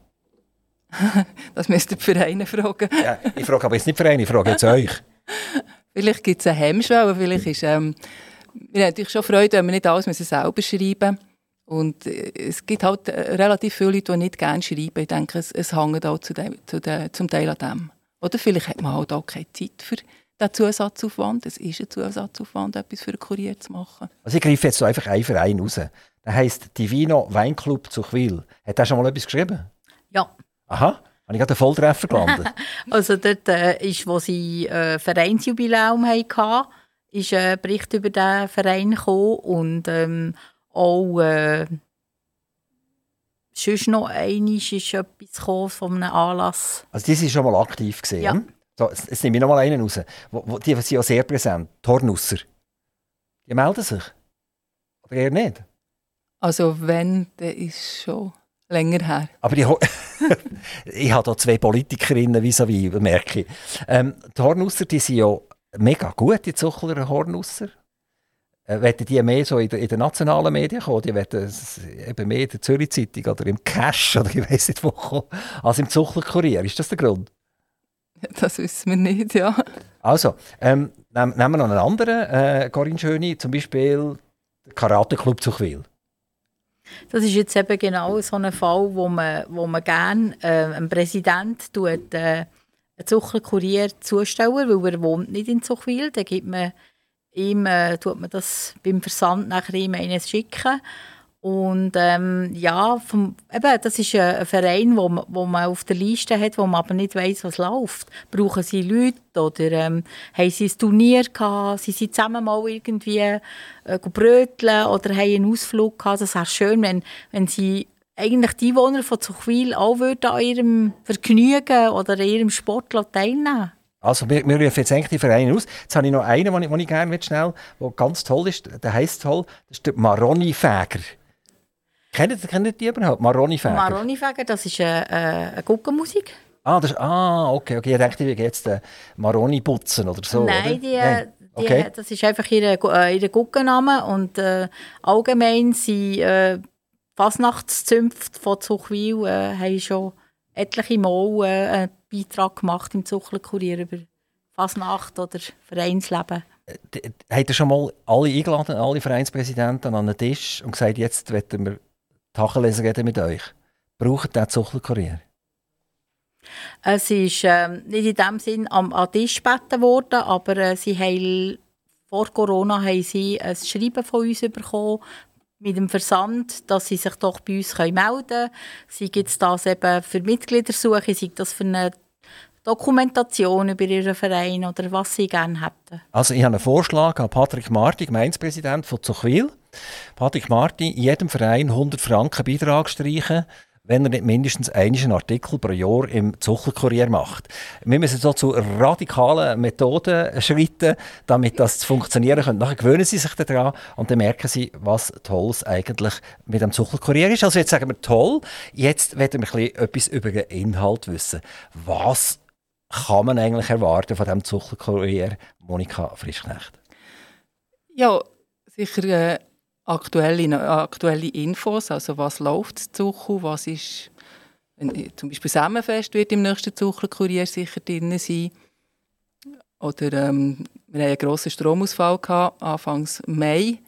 das müsst ihr die Vereine fragen. ja, ich frage aber jetzt nicht Vereine, ich frage jetzt euch. vielleicht gibt es eine Hemmschwelle, vielleicht ist... Ähm, wir haben natürlich schon Freude, wenn wir nicht alles müssen selber schreiben Und äh, es gibt halt äh, relativ viele Leute, die nicht gerne schreiben. Ich denke, es, es hängt auch zu dem, zu dem, zum Teil an dem. Oder vielleicht hat man halt auch keine Zeit für den Zusatzaufwand. Es ist ein Zusatzaufwand, etwas für einen Kurier zu machen. Also ich greife jetzt so einfach einen Verein raus. Der heisst Divino Weinclub zu Chwil. Hat er schon mal etwas geschrieben? Ja. Aha, habe ich gerade einen Volltreffer gelandet? also dort äh, ist, wo sie äh, Vereinsjubiläum hatten, ist ein Bericht über diesen Verein gekommen und ähm, auch äh, sonst noch einmal ist etwas von einem Anlass. Also die sind schon mal aktiv gesehen. Ja. So, jetzt nehme ich noch mal einen raus. Wo, wo, die sind ja sehr präsent. Tornusser. Die melden sich. Oder eher nicht? Also wenn, dann ist schon länger her. Aber ich, ich habe hier zwei Politikerinnen vis-à-vis, merke ich. Ähm, die Hornusser, die sind ja mega gut, die Zuchler Hornusser. Äh, wollen die mehr so in, den in nationalen Medien kommen? Die wollen eben mehr in der Zürich-Zeitung oder im Cash oder ich weiß nicht wo kommen, als im Zuchler-Kurier. Ist das der Grund? Das wissen wir nicht, ja. Also, ähm, nehmen wir noch einen anderen, äh, Corinne Schöni, zum Beispiel der Karate-Club zu Chwil. Das ist jetzt eben genau so ein Fall, wo man, wo man gerne äh, einem Präsident tut, äh, einen Zuchlerkurier zustellen, weil er wohnt nicht in Zuchwil. Dann gibt man ihm, äh, tut man das beim Versand nachher ihm eines schicken. Und ähm, ja, vom, eben, das ist ein, Verein, wo man, wo man auf der Liste hat, wo man aber nicht weiß, was läuft. Brauchen sie Leute oder ähm, haben sie ein Turnier gehabt, sie sind zusammen mal irgendwie äh, bröteln oder haben einen Ausflug gehabt. Das wäre schön, wenn, wenn sie eigentlich die Einwohner von Zuchwil auch würden an ihrem Vergnügen oder an ihrem Sport teilnehmen also wir, wir rufen jetzt eigentlich die Vereine aus. Jetzt habe ich noch einen, den ich, den ich gerne schnell, der ganz toll ist. Der heisst toll, das ist der Maroni-Fäger. Kennt, kennt die überhaupt? Maroni-Fäger? Maroni-Fäger, das ist eine, äh, eine Guckenmusik. Ah, das ist, ah, okay, okay. Ich dachte, wie jetzt äh, Maroni putzen oder so. Nein, oder? die, Nein. Okay. Die, das ist einfach ihr, äh, ihr Guckenname. Und äh, allgemein sind äh, Fasnachtszünfte von Zuchwil äh, haben schon etliche Mal äh, einen Beitrag gemacht im Zuchlerkurier über Fasnacht oder Vereinsleben. Äh, Habt ihr schon mal alle eingeladen, alle Vereinspräsidenten an einen Tisch und gesagt, jetzt wollen wir Tacheles reden mit euch? Braucht der Zuchlerkurier? Es ist äh, nicht in dem Sinn am, an Tisch gebeten worden, aber äh, sie haben, vor Corona haben sie ein Schreiben von uns bekommen mit dem Versand, dass sie sich doch bei uns melden können. Sei es das eben für Mitgliedersuche, sei das für eine Dokumentation über Ihren Verein oder was Sie gerne hätten? Also ich habe einen Vorschlag an Patrick Marti, Gemeinspräsident von Zuchwil. Patrick Marti, in jedem Verein 100 Franken Beitrag streichen wenn er nicht mindestens einen Artikel pro Jahr im Zuckerkurier macht. Wir müssen so zu radikalen Methoden schreiten, damit das funktionieren könnte. Nachher gewöhnen sie sich daran und dann merken sie, was Tolles eigentlich mit dem Zuckerkurier ist. Also jetzt sagen wir toll, jetzt werden wir etwas über den Inhalt wissen. Was kann man eigentlich erwarten von dem Zuckerkurier, Monika Frischknecht? Ja, sicher äh, aktuelle, aktuelle Infos, also was läuft zu was ist, wenn, zum Beispiel Semmenfest wird im nächsten Zuckerkurier sicher drin sein. Oder ähm, wir hatten einen grossen Stromausfall gehabt, Anfang Mai,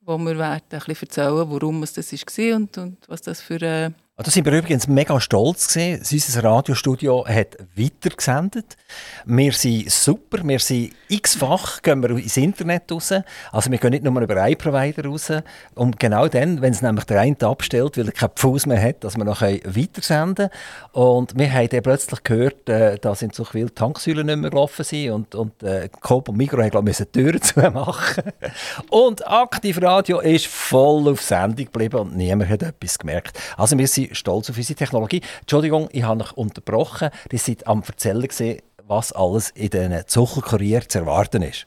wo wir werden ein bisschen erzählen, warum es das war und, und was das für äh, da sind wir übrigens mega stolz gewesen. Unser Radiostudio hat weitergesendet. Wir sind super, wir sind x-fach, gehen wir ins Internet raus. Also wir gehen nicht nur über einen Provider raus. Und genau dann, wenn es nämlich der eine abstellt, weil er keinen Pfuß mehr hat, dass wir noch weitersenden können. Und wir haben dann plötzlich gehört, äh, dass in Zuchwil Tanksäulen nicht mehr gelaufen sind und, und äh, Coop und Migros haben die Türen zu machen. und Aktiv Radio ist voll auf Sendung geblieben und niemand hat etwas gemerkt. Also wir sind stolz auf unsere Technologie. Entschuldigung, ich habe euch unterbrochen. Ihr seid am Erzählen was alles in diesen Zuckerkurier zu erwarten ist.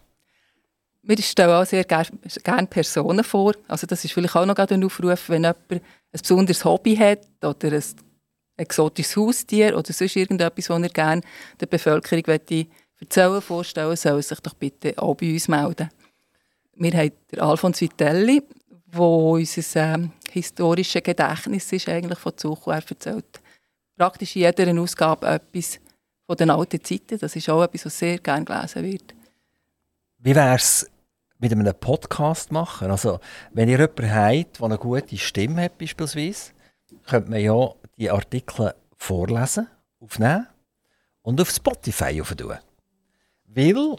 Wir stellen auch sehr gerne gern Personen vor. Also das ist vielleicht auch noch ein Aufruf, wenn jemand ein besonderes Hobby hat oder ein exotisches Haustier oder sonst irgendetwas, was er gerne der Bevölkerung erzählen vorstellen soll sich doch bitte auch bei uns melden. Wir haben Alfons Vitelli, der unser historisches Gedächtnis ist, eigentlich von Zuchu. Er erzählt praktisch in jeder Ausgabe etwas von den alten Zeiten. Das ist auch etwas, was sehr gerne gelesen wird. Wie wäre es mit einem Podcast machen? Also, wenn ihr jemanden habt, der eine gute Stimme hat, beispielsweise, könnte man ja die Artikel vorlesen, aufnehmen und auf Spotify aufnehmen. Weil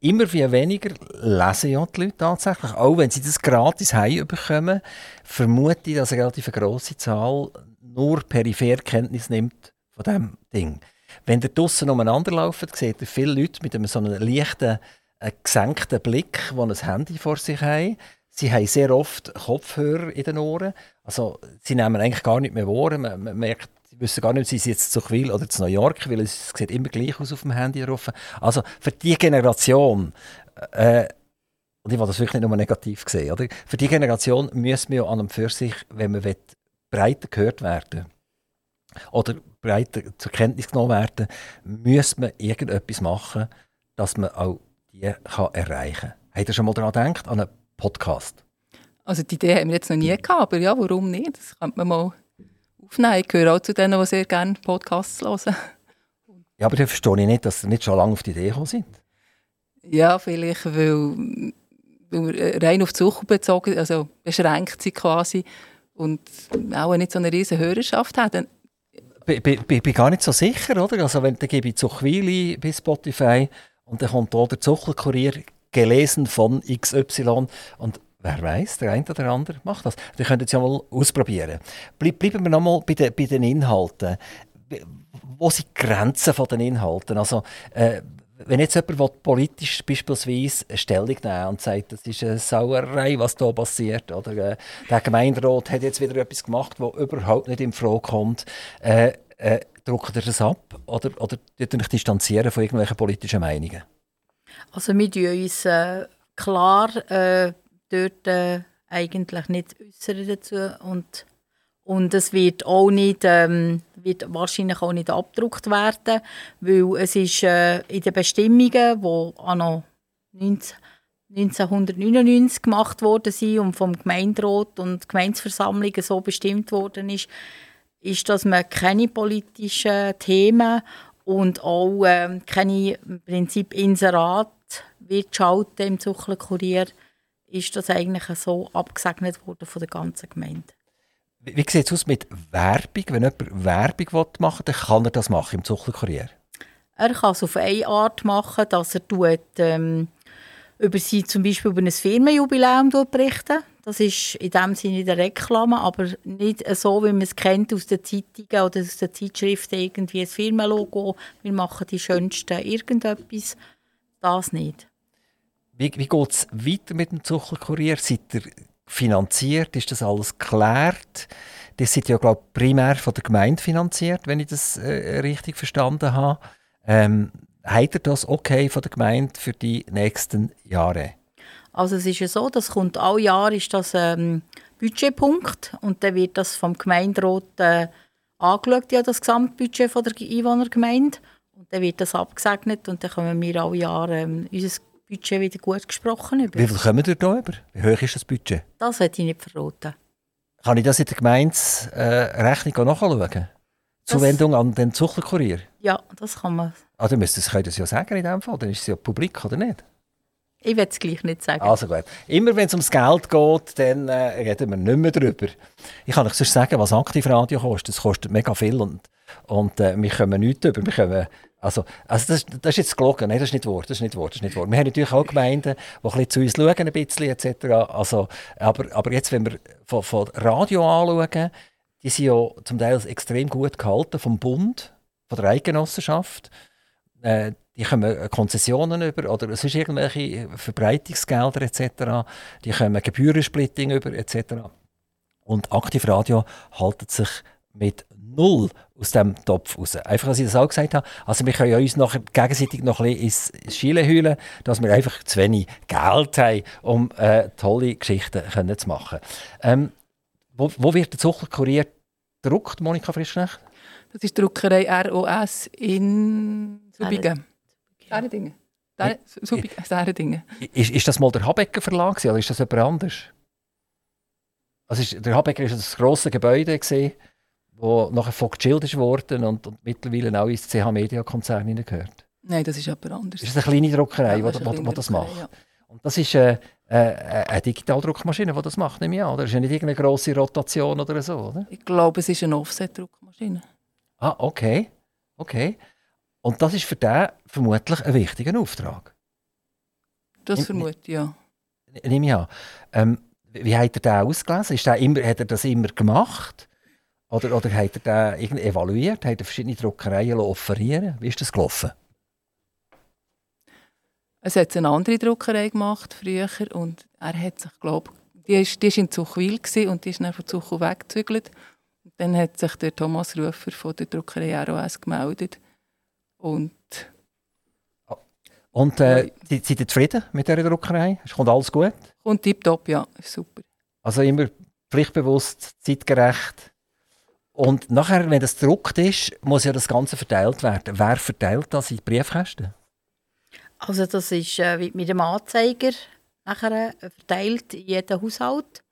immer wie weniger lesen ja die Leute tatsächlich. Auch wenn sie das gratis bekommen, vermute ich, dass eine relativ grosse Zahl nur peripher Kenntnis nimmt von diesem Ding. Wenn ihr draussen umeinander lauft, seht ihr viele Leute mit einem so einem leichten, äh, gesenkten Blick, die ein Handy vor sich haben. Sie haben sehr oft Kopfhörer in den Ohren. Also, sie nehmen eigentlich gar nicht mehr wahr. Man, man merkt, wissen gar nicht, ob sie jetzt zu Quil oder zu New York, weil es sieht immer gleich aus auf dem Handy drauf. Also, für die Generation, äh, und ich will das wirklich nicht nur negativ sehen, oder? für die Generation müssen wir an und für sich, wenn man breiter gehört werden oder breiter zur Kenntnis genommen werden, muss man irgendetwas machen, dass man auch die kann erreichen kann. Habt ihr schon mal daran gedacht, an einen Podcast? Also die Idee haben wir jetzt noch nie gehabt, aber ja, warum nicht? Das könnte man mal aufnehmen. Ich gehöre auch zu denen, die sehr gerne Podcasts hören. Ja, aber dann verstehe ich nicht, dass sie nicht schon lange auf die Idee gekommen sind. Ja, vielleicht, weil, weil wir rein auf die Suche bezogen, also beschränkt sind quasi und auch nicht so eine riesige Hörerschaft haben. Ich bin, gar nicht so sicher, oder? Also wenn, dann gebe ich Zuchwili bei Spotify und dann kommt da der Zuckerkurier, gelesen von XY und Wer weiß, der eine oder der andere macht das. Wir können es ja mal ausprobieren. Bleib, bleiben wir nochmal bei, bei den Inhalten. Wo sind die Grenzen der Inhalten? Also, äh, wenn jetzt jemand politisch beispielsweise eine Stellung nehmen und sagt, das ist eine Sauerei, was hier passiert, oder äh, der Gemeinderat hat jetzt wieder etwas gemacht, was überhaupt nicht in Frage kommt, äh, äh, druckt er das ab oder, oder distanzieren von irgendwelchen politischen Meinungen? Also wir tun uns äh, klar äh, dort äh, eigentlich nicht äußern dazu. Und und es wird auch nicht, ähm, wird wahrscheinlich auch nicht abgedruckt werden, weil es ist äh, in den Bestimmungen, die anno 1999 gemacht worden sind und vom Gemeinderat und Gemeindeversammlungen so bestimmt worden ist, ist, dass man keine politischen Themen und auch äh, keine im Prinzip Inserat wird schalten im Zuchlerkurier, ist das eigentlich so abgesegnet worden von der ganzen Gemeinde. Wie sieht es aus mit Werbung? Wenn jemand Werbung machen will, dann kann er das machen im Zuchtelkurier? Er kann es auf eine Art machen, dass er tut, ähm, über sie zum Beispiel über ein Firmenjubiläum berichten. Das ist in dem Sinne der Reklame, aber nicht so, wie man es kennt aus den Zeitungen oder aus den Zeitschriften, irgendwie ein Firmenlogo, wir machen die schönsten irgendetwas. Das nicht. Wie, wie geht es weiter mit dem Zuchtelkurier? Seid ihr finanziert? Ist das alles geklärt? Das sind ja, glaube ich, primär von der Gemeinde finanziert, wenn ich das äh, richtig verstanden habe. Ähm, habt ihr das okay von der Gemeinde für die nächsten Jahre? Also es ist ja so, das kommt alle Jahre ist das ähm, Budgetpunkt und dann wird das vom Gemeinderat äh, angeschaut, ja, das Gesamtbudget von der Einwohnergemeinde und dann wird das abgesegnet und dann können wir alle Jahre ähm, unser Budget wieder gut gesprochen über. Wie viel kommen ihr da über? Wie hoch ist das Budget? Das hätte ich nicht verraten. Kann ich das in der Gemeinderechnung äh, nachschauen? Zuwendung an den Zuchterkurier? Ja, das kann man. Ah, dann müsst ihr das ja sagen in dem Fall, dann ist es ja publik, oder nicht? Ich will es gleich nicht sagen. Also gut. Immer wenn es ums Geld geht, dann äh, reden wir nicht mehr darüber. Ich kann euch sonst sagen, was Aktivradio kostet. Es kostet mega viel und, und äh, wir kommen nichts über. Wir kommen also, also das, das ist jetzt gelogen, Nein, das ist nicht wahr, das ist nicht wahr, das ist nicht wahr. Wir haben natürlich auch Gemeinden, die ein zu uns schauen, ein bisschen etc. Also, aber, aber jetzt, wenn wir von, von Radio anschauen, die sind ja zum Teil extrem gut gehalten vom Bund, von der Eidgenossenschaft. Äh, die kommen Konzessionen über oder es ist irgendwelche Verbreitungsgelder etc. Die kommen Gebührensplitting über etc. Und Aktivradio haltet sich mit null aus dem Topf raus. Einfach, dass ich das auch gesagt habe. Also wir können uns nachher gegenseitig noch ein bisschen ins Schiele heulen, dass wir einfach zu wenig Geld haben, um äh, tolle Geschichten können zu machen. Ähm, wo, wo, wird der Zuckerkurier gedruckt, Monika Frischknecht? Das ist die Druckerei ROS in Subingen. Dinge. Dinge. Ist, ist das mal der Habecker Verlag oder ist das jemand anders? Also ist, der Habecker war das grosse Gebäude, gewesen, wo nachher von ist worden und, und mittlerweile auch ins CH Media Konzern gehört. Nein, das ist jemand anderes. Ist das eine kleine Druckerei, ja, die das macht? Ja. Und das ist äh, äh, eine Digitaldruckmaschine, die das macht, nehme ich an. Oder ist ja nicht irgendeine grosse Rotation oder so, oder? Ich glaube, es ist eine Offset-Druckmaschine. Ah, okay. Okay. Und das ist für den vermutlich ein wichtiger Auftrag. Das vermute ich, ja. Nehme ich an. Ähm, wie hat er den ausgelesen? Ist der immer, hat er das immer gemacht? Oder, oder hat er den irgendwie evaluiert? Hat er verschiedene Druckereien offerieren Wie ist das gelaufen? Es hat eine andere Druckerei gemacht früher und er hat sich, glaube die ist, die ist in Zuchwil und die ist dann von Zuchwil weggezügelt. Dann hat sich der Thomas Rufer von der Druckerei ROS gemeldet und und äh, seid ihr zufrieden mit dieser Druckerei? Kommt alles gut? Kommt tipptopp, ja. Super. Also immer pflichtbewusst, zeitgerecht. Und nachher, wenn das gedruckt ist, muss ja das Ganze verteilt werden. Wer verteilt das in die Briefkästen? Also das ist äh, mit dem Anzeiger nachher äh, verteilt in jeden Haushalt.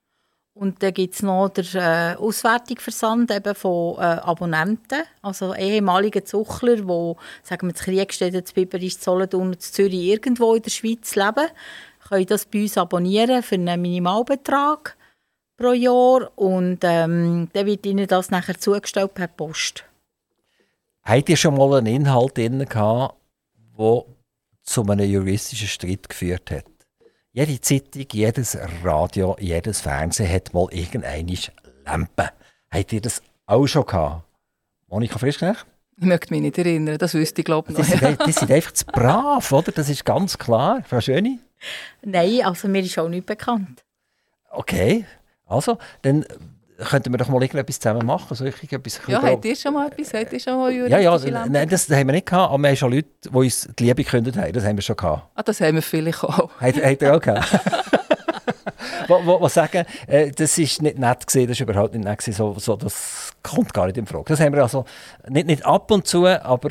Und dann gibt es noch den äh, Auswertungsversand eben von äh, Abonnenten, also ehemaligen Zuchler, die, sagen wir, zu Kriegstätten, zu Biberisch, Solothurn und Zürich irgendwo in der Schweiz leben, können das bei uns abonnieren für einen Minimalbetrag pro Jahr und ähm, dann wird ihnen das nachher zugestellt per Post. Habt ihr schon mal einen Inhalt drin gehabt, der zu einem juristischen Streit geführt hat? Jede Zeitung, jedes Radio, jedes Fernsehen hat mal irgendeine Lampe. Habt ihr das auch schon gehabt? Monika Frischknecht? Ich möchte mich nicht erinnern, das wüsste ich glaube ich noch. Die sind, die sind einfach zu brav, oder? Das ist ganz klar. Frau Schöni? Nein, also mir ist auch nicht bekannt. Okay, also, dann könnten wir doch mal irgendetwas zusammen machen. So etwas ja, habt ihr schon mal etwas? Habt ihr schon mal ja, ja, nein, das haben wir nicht gehabt, aber wir haben schon Leute, die uns die Liebe gekündigt haben. Das haben wir schon gehabt. Ah, das haben wir vielleicht auch. Habt, habt ihr auch gehabt? was, was sagen, äh, das ist nicht nett gewesen, das ist überhaupt nicht nett gewesen, so, so, das kommt gar nicht in Frage. Das haben wir also nicht, nicht ab und zu, aber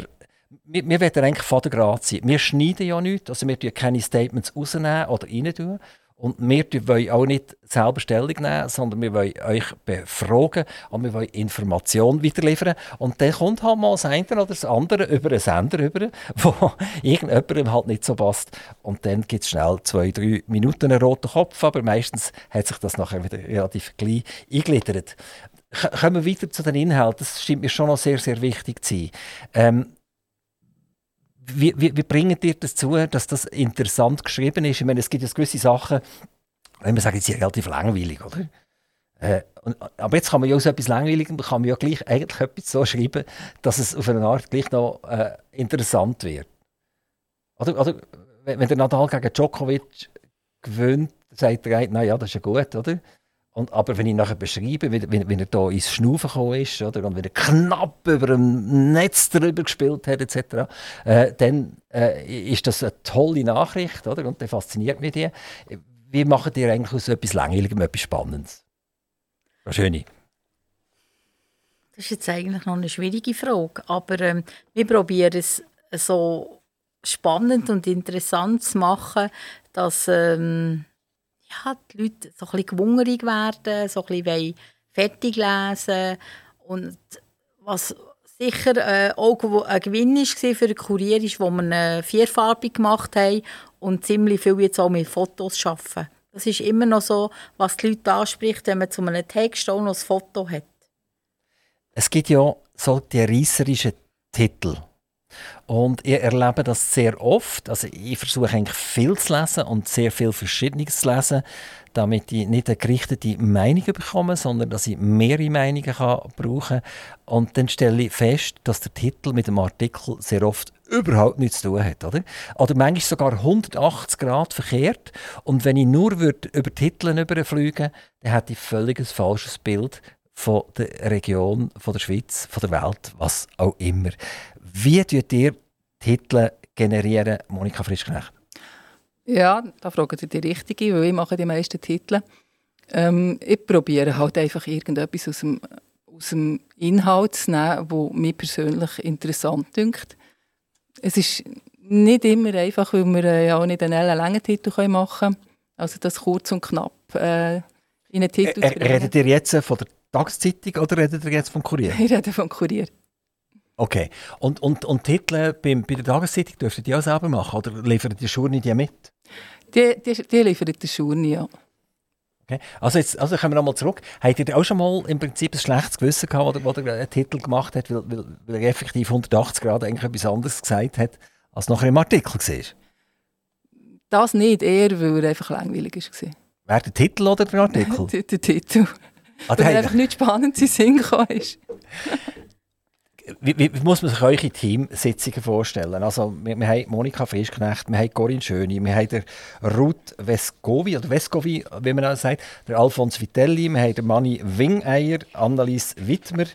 wir, wir wollen eigentlich von der Grad sein. Wir schneiden ja nichts, also wir tun keine Statements rausnehmen oder rein tun. Und wir wollen auch nicht selber Stellung nehmen, sondern wir wollen euch befragen und wir wollen Informationen weiterliefern. Und dann kommt halt mal das eine oder das andere über einen Sender über, wo irgendjemandem halt nicht so passt. Und dann gibt es schnell zwei, drei Minuten einen roten Kopf, aber meistens hat sich das nachher wieder relativ gleich eingegliedert. Kommen wir weiter zu den Inhalten. Das scheint mir schon noch sehr, sehr wichtig zu sein. Ähm, wie, wie, wie bringen dir das zu, dass das interessant geschrieben ist? Ich meine, es gibt ja gewisse Sachen, wenn man sagt, jetzt sind relativ langweilig, oder? Äh, und, aber jetzt kann man ja aus etwas Langweiligem kann man ja gleich eigentlich etwas so schreiben, dass es auf eine Art gleich noch äh, interessant wird. Oder, oder wenn der Nadal gegen Djokovic gewöhnt, sagt er, naja, das ist ja gut, oder? Und, aber wenn ich nachher beschreibe, wie, wie, wie er da ins Schnaufen gekommen ist, oder, und wie er knapp über dem Netz drüber gespielt hat, etc., äh, dann äh, ist das eine tolle Nachricht, oder? Und der fasziniert mich die. Wie macht ihr eigentlich aus etwas Langweiligem etwas Spannendes? Schöne. Das ist jetzt eigentlich noch eine schwierige Frage, aber ähm, wir probieren es so spannend und interessant zu machen, dass... Ähm, ja, die Leute so ein bisschen werden, so ein bisschen fertig lesen und was sicher äh, auch ein Gewinn war für den Kurier, ist, wo wir eine vierfarbig gemacht haben und ziemlich viel jetzt auch mit Fotos arbeiten. Das ist immer noch so, was die Leute anspricht, wenn man zu einem Text auch noch ein Foto hat. Es gibt ja so die reisserischen Titel. Und ich erlebe das sehr oft. Also ich versuche eigentlich viel zu lesen und sehr viel Verschiedenes zu lesen, damit ich nicht eine gerichtete Meinung bekomme, sondern dass ich mehrere Meinungen kann brauchen kann. Und dann stelle ich fest, dass der Titel mit dem Artikel sehr oft überhaupt nichts zu tun hat. Oder, oder manchmal sogar 180 Grad verkehrt. Und wenn ich nur würde über Titel überfliegen dann hätte ich völlig ein falsches Bild von der Region, von der Schweiz, von der Welt, was auch immer. Wie tut ihr Titel generieren, Monika Frischknecht? Ja, da fragen Sie die Richtige, weil ich mache die meisten Titel. Ähm, ich probiere halt einfach irgendetwas aus dem, aus dem Inhalt zu nehmen, der mich persönlich interessant dünkt. Es ist nicht immer einfach, weil wir ja auch nicht einen langen Titel machen können. Also das kurz und knapp äh, in einen Titel äh, Redet ihr jetzt von der Tageszeitung oder redet ihr jetzt vom Kurier? Ich rede vom Kurier. Okay. Und, und, und Titel bei, bei der Tageszeitung dürft ihr die auch selber machen oder liefert die Schurni die mit? Die, die, die liefert die Schurni, ja. Okay. Also, jetzt, also kommen wir nochmal zurück. Habt ihr auch schon mal im Prinzip ein schlechtes Gewissen gehabt, wo der, einen Titel gemacht hat, weil, weil, weil er effektiv 180 Grad eigentlich etwas anderes gesagt hat, als nachher im Artikel war? Das nicht, eher weil er einfach langweilig war. Wer der Titel oder der Artikel? der, Titel. Ah, weil er einfach nicht spannend in Sinn ist. Wie, wie, muss man sich eure Teamsitzungen vorstellen? Also, wir, wir haben Monika Frischknecht, wir haben Corinne Schöni, wir haben Ruth Vescovi, oder Vescovi, wie man auch sagt, der Alfons Vitelli, wir haben Manni Wingeier, Annelies Wittmer,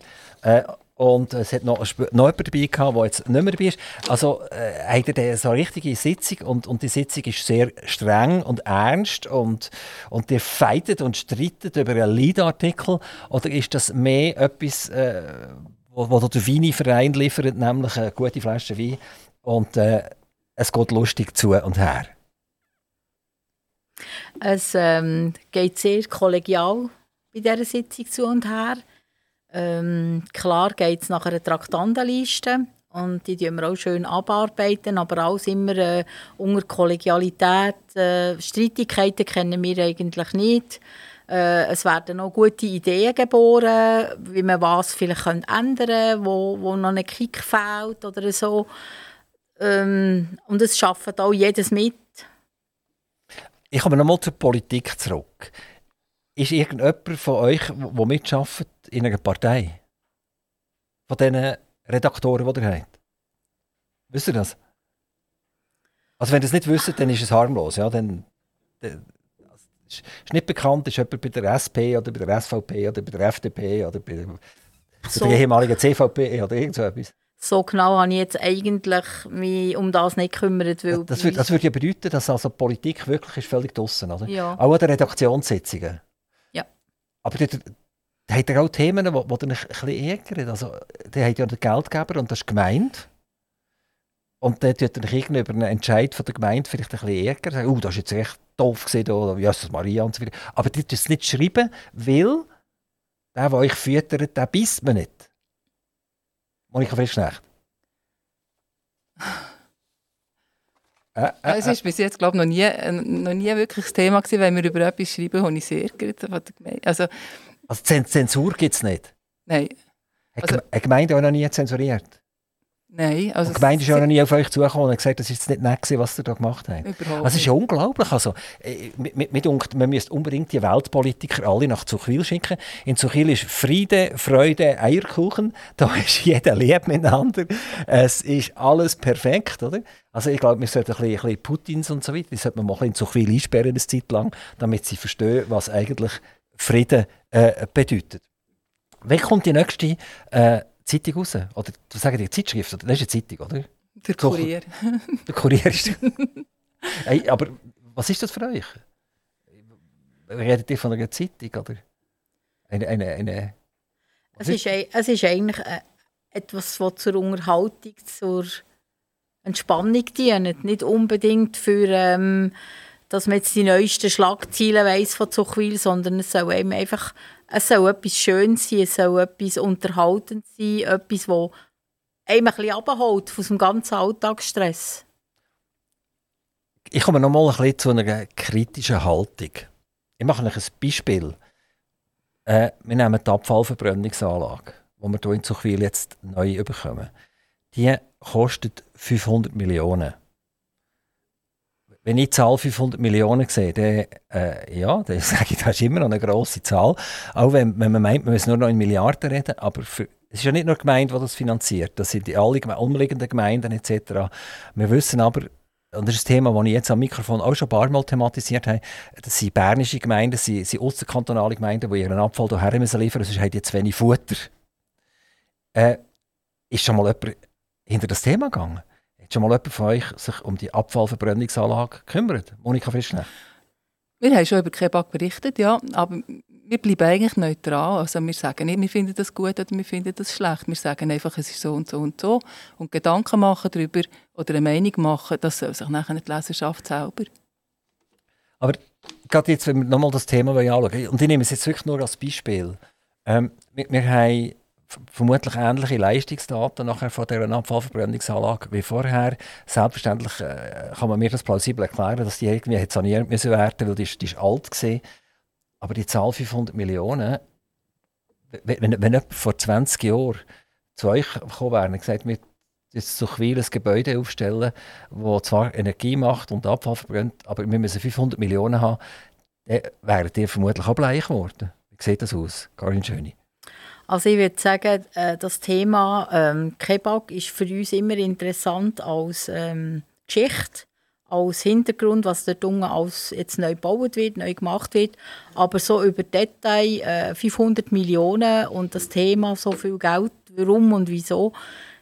äh, und es hat noch, noch jemand dabei gehabt, der jetzt nicht mehr dabei ist. Also äh, hat er so eine richtige Sitzung und, und die Sitzung ist sehr streng und ernst und, und die fightet und streitet über einen Leidartikel oder ist das mehr etwas, äh, wo, der Weini-Verein liefert, nämlich eine gute Flasche Wein und äh, es geht lustig zu und her? Es ähm, geht sehr kollegial bei dieser Sitzung zu und her. Ähm, klar geht es nach einer Traktandenliste und die tun wir auch schön abarbeiten, aber alles immer äh, unter Kollegialität. Äh, Streitigkeiten kennen wir eigentlich nicht. Äh, es werden auch gute Ideen geboren, wie man was vielleicht ändern könnte, wo, wo noch ein Kick fehlt oder so. Ähm, und es schafft auch jedes mit. Ich komme nochmal zur Politik zurück. Ist irgendjemand von euch, der mitarbeitet in einer Partei? Von diesen Redaktoren, die ihr habt? Wisst ihr das? Also wenn ihr es nicht wisst, dann ist es harmlos. Ja? Dann, dann, ist, ist nicht bekannt, ist jemand bei der SP oder bei der SVP oder bei der FDP oder bei, so. der ehemaligen CVP oder irgend so etwas. So genau habe ich jetzt eigentlich mich um das nicht gekümmert. Weil das, würde, das würde ja bedeuten, dass also Politik wirklich ist völlig draussen oder? Ja. Auch an den Redaktionssitzungen. Aber der, der hat ja auch Themen, die, die dich ein bisschen ärgern. Also, der hat ja den Geldgeber und das ist gemeint. Und dann tut er dich über einen Entscheid von der Gemeinde vielleicht ein bisschen ärgern. Sagen, oh, das ist jetzt echt doof gewesen, oder Jesus Maria und so weiter. Aber die es nicht schreiben, weil der, der euch füttert, der beißt man nicht. Monika Frischknecht. Äh, äh, es ist bis jetzt glaube noch nie, äh, noch nie wirklich das Thema gewesen, wenn wir über etwas schreiben, habe ich sehr geärgert. Also, also Zensur gibt es nicht? Nein. Hat also, eine Gemeinde auch noch nie zensuriert? Nein. Also die Gemeinde ist auch noch nie auf euch zugekommen und gesagt, das ist nicht nett was ihr da gemacht habt. Überhaupt also, es ist ja unglaublich. Also, äh, mit, mit, man müsste unbedingt die Weltpolitiker alle nach Zuchwil schicken. In Zuchwil ist Friede, Freude, Eierkuchen. Da ist jeder lieb miteinander. Es ist alles perfekt, oder? Also ich glaube, wir sollten ein bisschen, ein bisschen Putins und so weiter, die sollte man mal in Zuchwil einsperren eine Zeit lang, damit sie verstehen, was eigentlich Frieden äh, bedeutet. Wann kommt die nächste äh, Zeitung raus? Oder was sagen die Zeitschrift? Das ist eine Zeitung, oder? Der Kurier. Der Kurier ist. hey, aber was ist das für euch? Redet ihr von einer Zeitung oder? Eine, eine, eine es, ist, es ist eigentlich äh, etwas, was zur Unterhaltung, zur Entspannung dient. Nicht unbedingt für, ähm, dass man jetzt die neuesten Schlagzeilen weiss von Zuchwil, sondern es soll eben einfach es soll etwas Schönes sein, es soll etwas Unterhaltendes sein, etwas, das einem ein bisschen abholt von dem ganzen Alltagsstress. Ich komme noch mal ein bisschen zu einer kritischen Haltung. Ich mache euch ein Beispiel. Äh, wir nehmen die Abfallverbrennungsanlage, die wir hier in Zuchwil jetzt neu bekommen. Die kostet 500 Millionen wenn ich die Zahl 500 Millionen sehe, dann, äh, ja, dann sage ich, das ist immer noch eine grosse Zahl. Auch wenn, wenn man meint, man muss nur noch in Milliarden reden, aber für, es ist ja nicht nur die Gemeinde, die das finanziert, das sind die alle umliegenden Gemeinden etc. Wir wissen aber, und das ist ein Thema, das ich jetzt am Mikrofon auch schon ein paar Mal thematisiert habe, das sind bernische Gemeinden, das sind, sind ausserkantonale Gemeinden, die ihren Abfall hierher müssen liefern müssen, sonst haben die zu wenig Futter. Äh, ist schon mal jemand hinter das Thema gegangen? Hat schon mal jemand von euch sich um die Abfallverbrennungsanlage gekümmert? Monika Fischler? Wir haben schon über Kebab berichtet, ja, aber wir bleiben eigentlich neutral. Also wir sagen nicht, wir finden das gut oder wir finden das schlecht. Wir sagen einfach, es ist so und so und so. Und Gedanken machen darüber oder eine Meinung machen, das soll sich nachher die Leserschaft selber. Aber gerade jetzt, wenn wir nochmal das Thema anschauen, und ich nehme es jetzt wirklich nur als Beispiel. Ähm, wir, wir haben vermutlich ähnliche Leistungsdaten nachher von dieser Abfallverbrennungsanlage wie vorher. Selbstverständlich äh, kann man mir das plausibel erklären, dass die irgendwie hat saniert müssen werden, weil die, die ist alt war. Aber die Zahl 500 Millionen, wenn, wenn, wenn jemand vor 20 Jahren zu euch gekommen wäre und gesagt, wir jetzt Quil ein Gebäude aufstellen, das zwar Energie macht und Abfall verbrennt, aber wir müssen 500 Millionen haben, dann wären die vermutlich auch bleich geworden. Wie sieht das aus, Karin Schöni? Also ich würde sagen, äh, das Thema ähm, Kebab ist für uns immer interessant als ähm, Geschichte, als Hintergrund, was dort unten alles jetzt neu gebaut wird, neu gemacht wird. Aber so über Detail, äh, 500 Millionen und das Thema, so viel Geld, warum und wieso,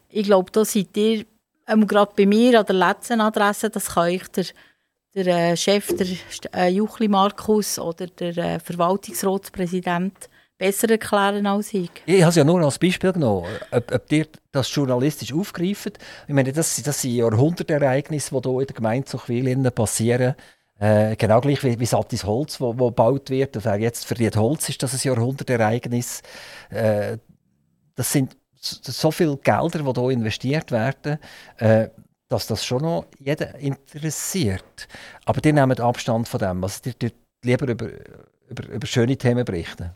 ich glaube, da seid ihr, ähm, gerade bei mir an der letzten Adresse, das kann ich der, der äh, Chef, der äh, Juchli Markus oder der Verwaltungsratspräsident besser erklären als ich. Ich habe es ja nur als Beispiel genommen. Ob, ob ihr das journalistisch aufgreift. Ich meine, das, das sind Jahrhundertereignisse, die hier in der Gemeinde Zuchwil passieren. Äh, genau gleich wie, wie Satis Holz, wo, wo gebaut wird. Und wer jetzt verdient Holz ist, das ein Jahrhundertereignis. Äh, das sind so viele Gelder, die hier investiert werden, äh, dass das schon noch jeden interessiert. Aber die nehmen Abstand von dem. Also die, die lieber über, über, über schöne Themen berichten.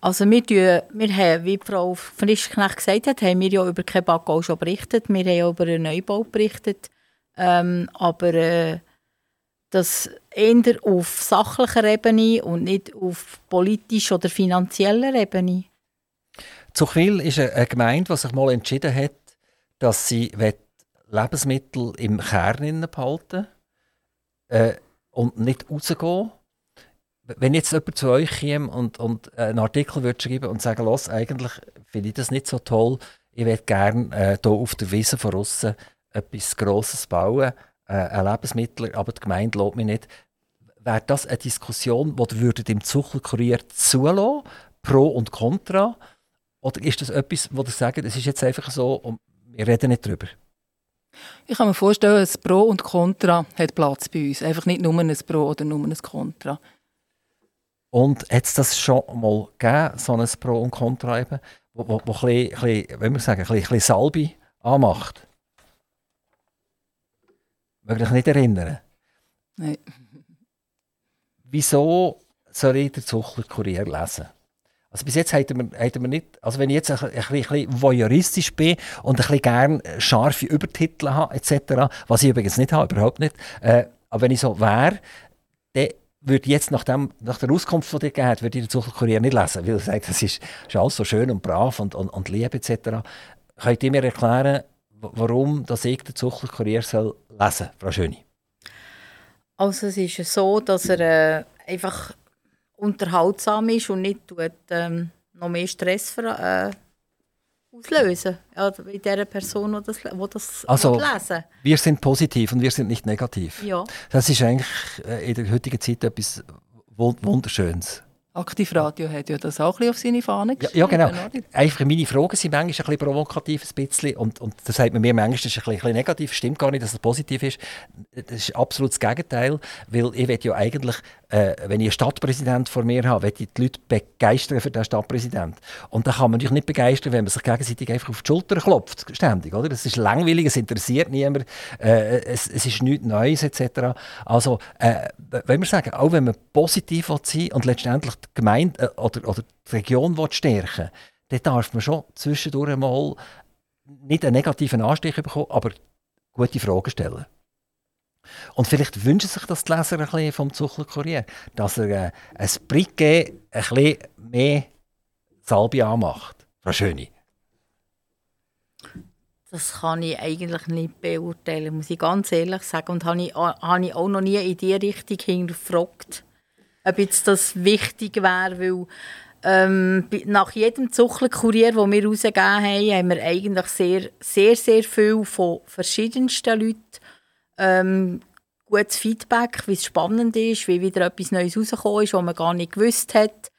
Also wir, tun, wir haben, wie Frau Frischknecht gesagt hat, haben wir ja über Kebab auch schon berichtet. Wir haben ja über einen Neubau berichtet. Ähm, aber äh, das eher auf sachlicher Ebene und nicht auf politischer oder finanzieller Ebene. Zuchwil ist eine Gemeinde, die sich mal entschieden hat, dass sie Lebensmittel im Kern behalten äh, und nicht rausgehen wenn jetzt jemand zu euch käme und, und einen Artikel würde schreiben und sagen, los, eigentlich finde ich das nicht so toll, ich würde gerne äh, hier auf der Wiese von außen etwas Grosses bauen, äh, ein Lebensmittel, aber die Gemeinde lässt mich nicht. Wäre das eine Diskussion, die ihr würdet im Zuchelkurier zulassen, pro und contra? Oder ist das etwas, wo ihr sagt, es ist jetzt einfach so und wir reden nicht darüber? Ich kann mir vorstellen, ein Pro und Contra hat Platz bei uns. Einfach nicht nur ein Pro oder nur ein Contra. Und hat es das schon mal gegeben, so ein Pro und Contra eben, wo, wo, wo ein bisschen, bisschen, wir sagen, ein bisschen, ein Salbi anmacht? Möchte ich nicht erinnern? Nein. Wieso soll ich den Zuchler-Kurier lesen? Also bis jetzt hätten wir, hätten wir nicht, also wenn ich jetzt ein, ein, ein bisschen voyeuristisch bin und ein bisschen gerne scharfe Übertitel habe, etc., was ich übrigens nicht habe, überhaupt nicht, äh, aber wenn ich so wäre, dann würde jetzt nach, dem, nach der Auskunft von dir gegeben, würde ich den Zuckerkurier nicht lesen, weil er sagt, das ist, ist alles so schön und brav und, und, und lieb etc. Könnt ihr mir erklären, warum das ich den Zuckerkurier soll Frau Schöni? Also es ist so, dass er äh, einfach unterhaltsam ist und nicht tut, ähm, noch mehr Stress ver äh, auslösen in dieser Person, die das, die das also, lesen Wir sind positiv und wir sind nicht negativ. Ja. Das ist eigentlich äh, in der heutigen Zeit etwas Wunderschönes. Aktivradio hat ja das auch ein auf seine Fahne geschrieben. Ja, ja genau. Einfach meine Fragen sind manchmal ein bisschen provokativ, ein bisschen. Und, und das sagt man mir manchmal, das ist ein bisschen, ein bisschen negativ. Stimmt gar nicht, dass es positiv ist. Das ist absolut das Gegenteil. Weil ich will ja eigentlich, äh, wenn ich einen Stadtpräsident vor mir habe, will ich die Leute begeistern für den Stadtpräsident. Und da kann man natürlich nicht begeistern, wenn man sich gegenseitig einfach auf die Schulter klopft, ständig. Oder? Das ist langweilig, es interessiert niemand, äh, es, es ist nichts Neues etc. Also, äh, wenn wir sagen, auch wenn man positiv sein und letztendlich Gemeinde äh, oder, oder die Region stärken will, dann darf man schon zwischendurch mal nicht einen negativen Anstich bekommen, aber gute Fragen stellen. Und vielleicht wünschen sich das die Leser ein bisschen vom Zuchler Kurier, dass er äh, ein Briquet ein bisschen mehr Salbia anmacht. Frau Schöni. Das kann ich eigentlich nicht beurteilen, muss ich ganz ehrlich sagen. Und habe ich, habe ich auch noch nie in diese Richtung hinterfragt, ob jetzt das wichtig wäre, weil ähm, nach jedem Zuchtelkurier, den wir rausgegeben haben, haben wir eigentlich sehr, sehr, sehr viel von verschiedensten Leuten ähm, gutes Feedback, wie es spannend ist, wie wieder etwas Neues rausgekommen ist, was man gar nicht gewusst hat.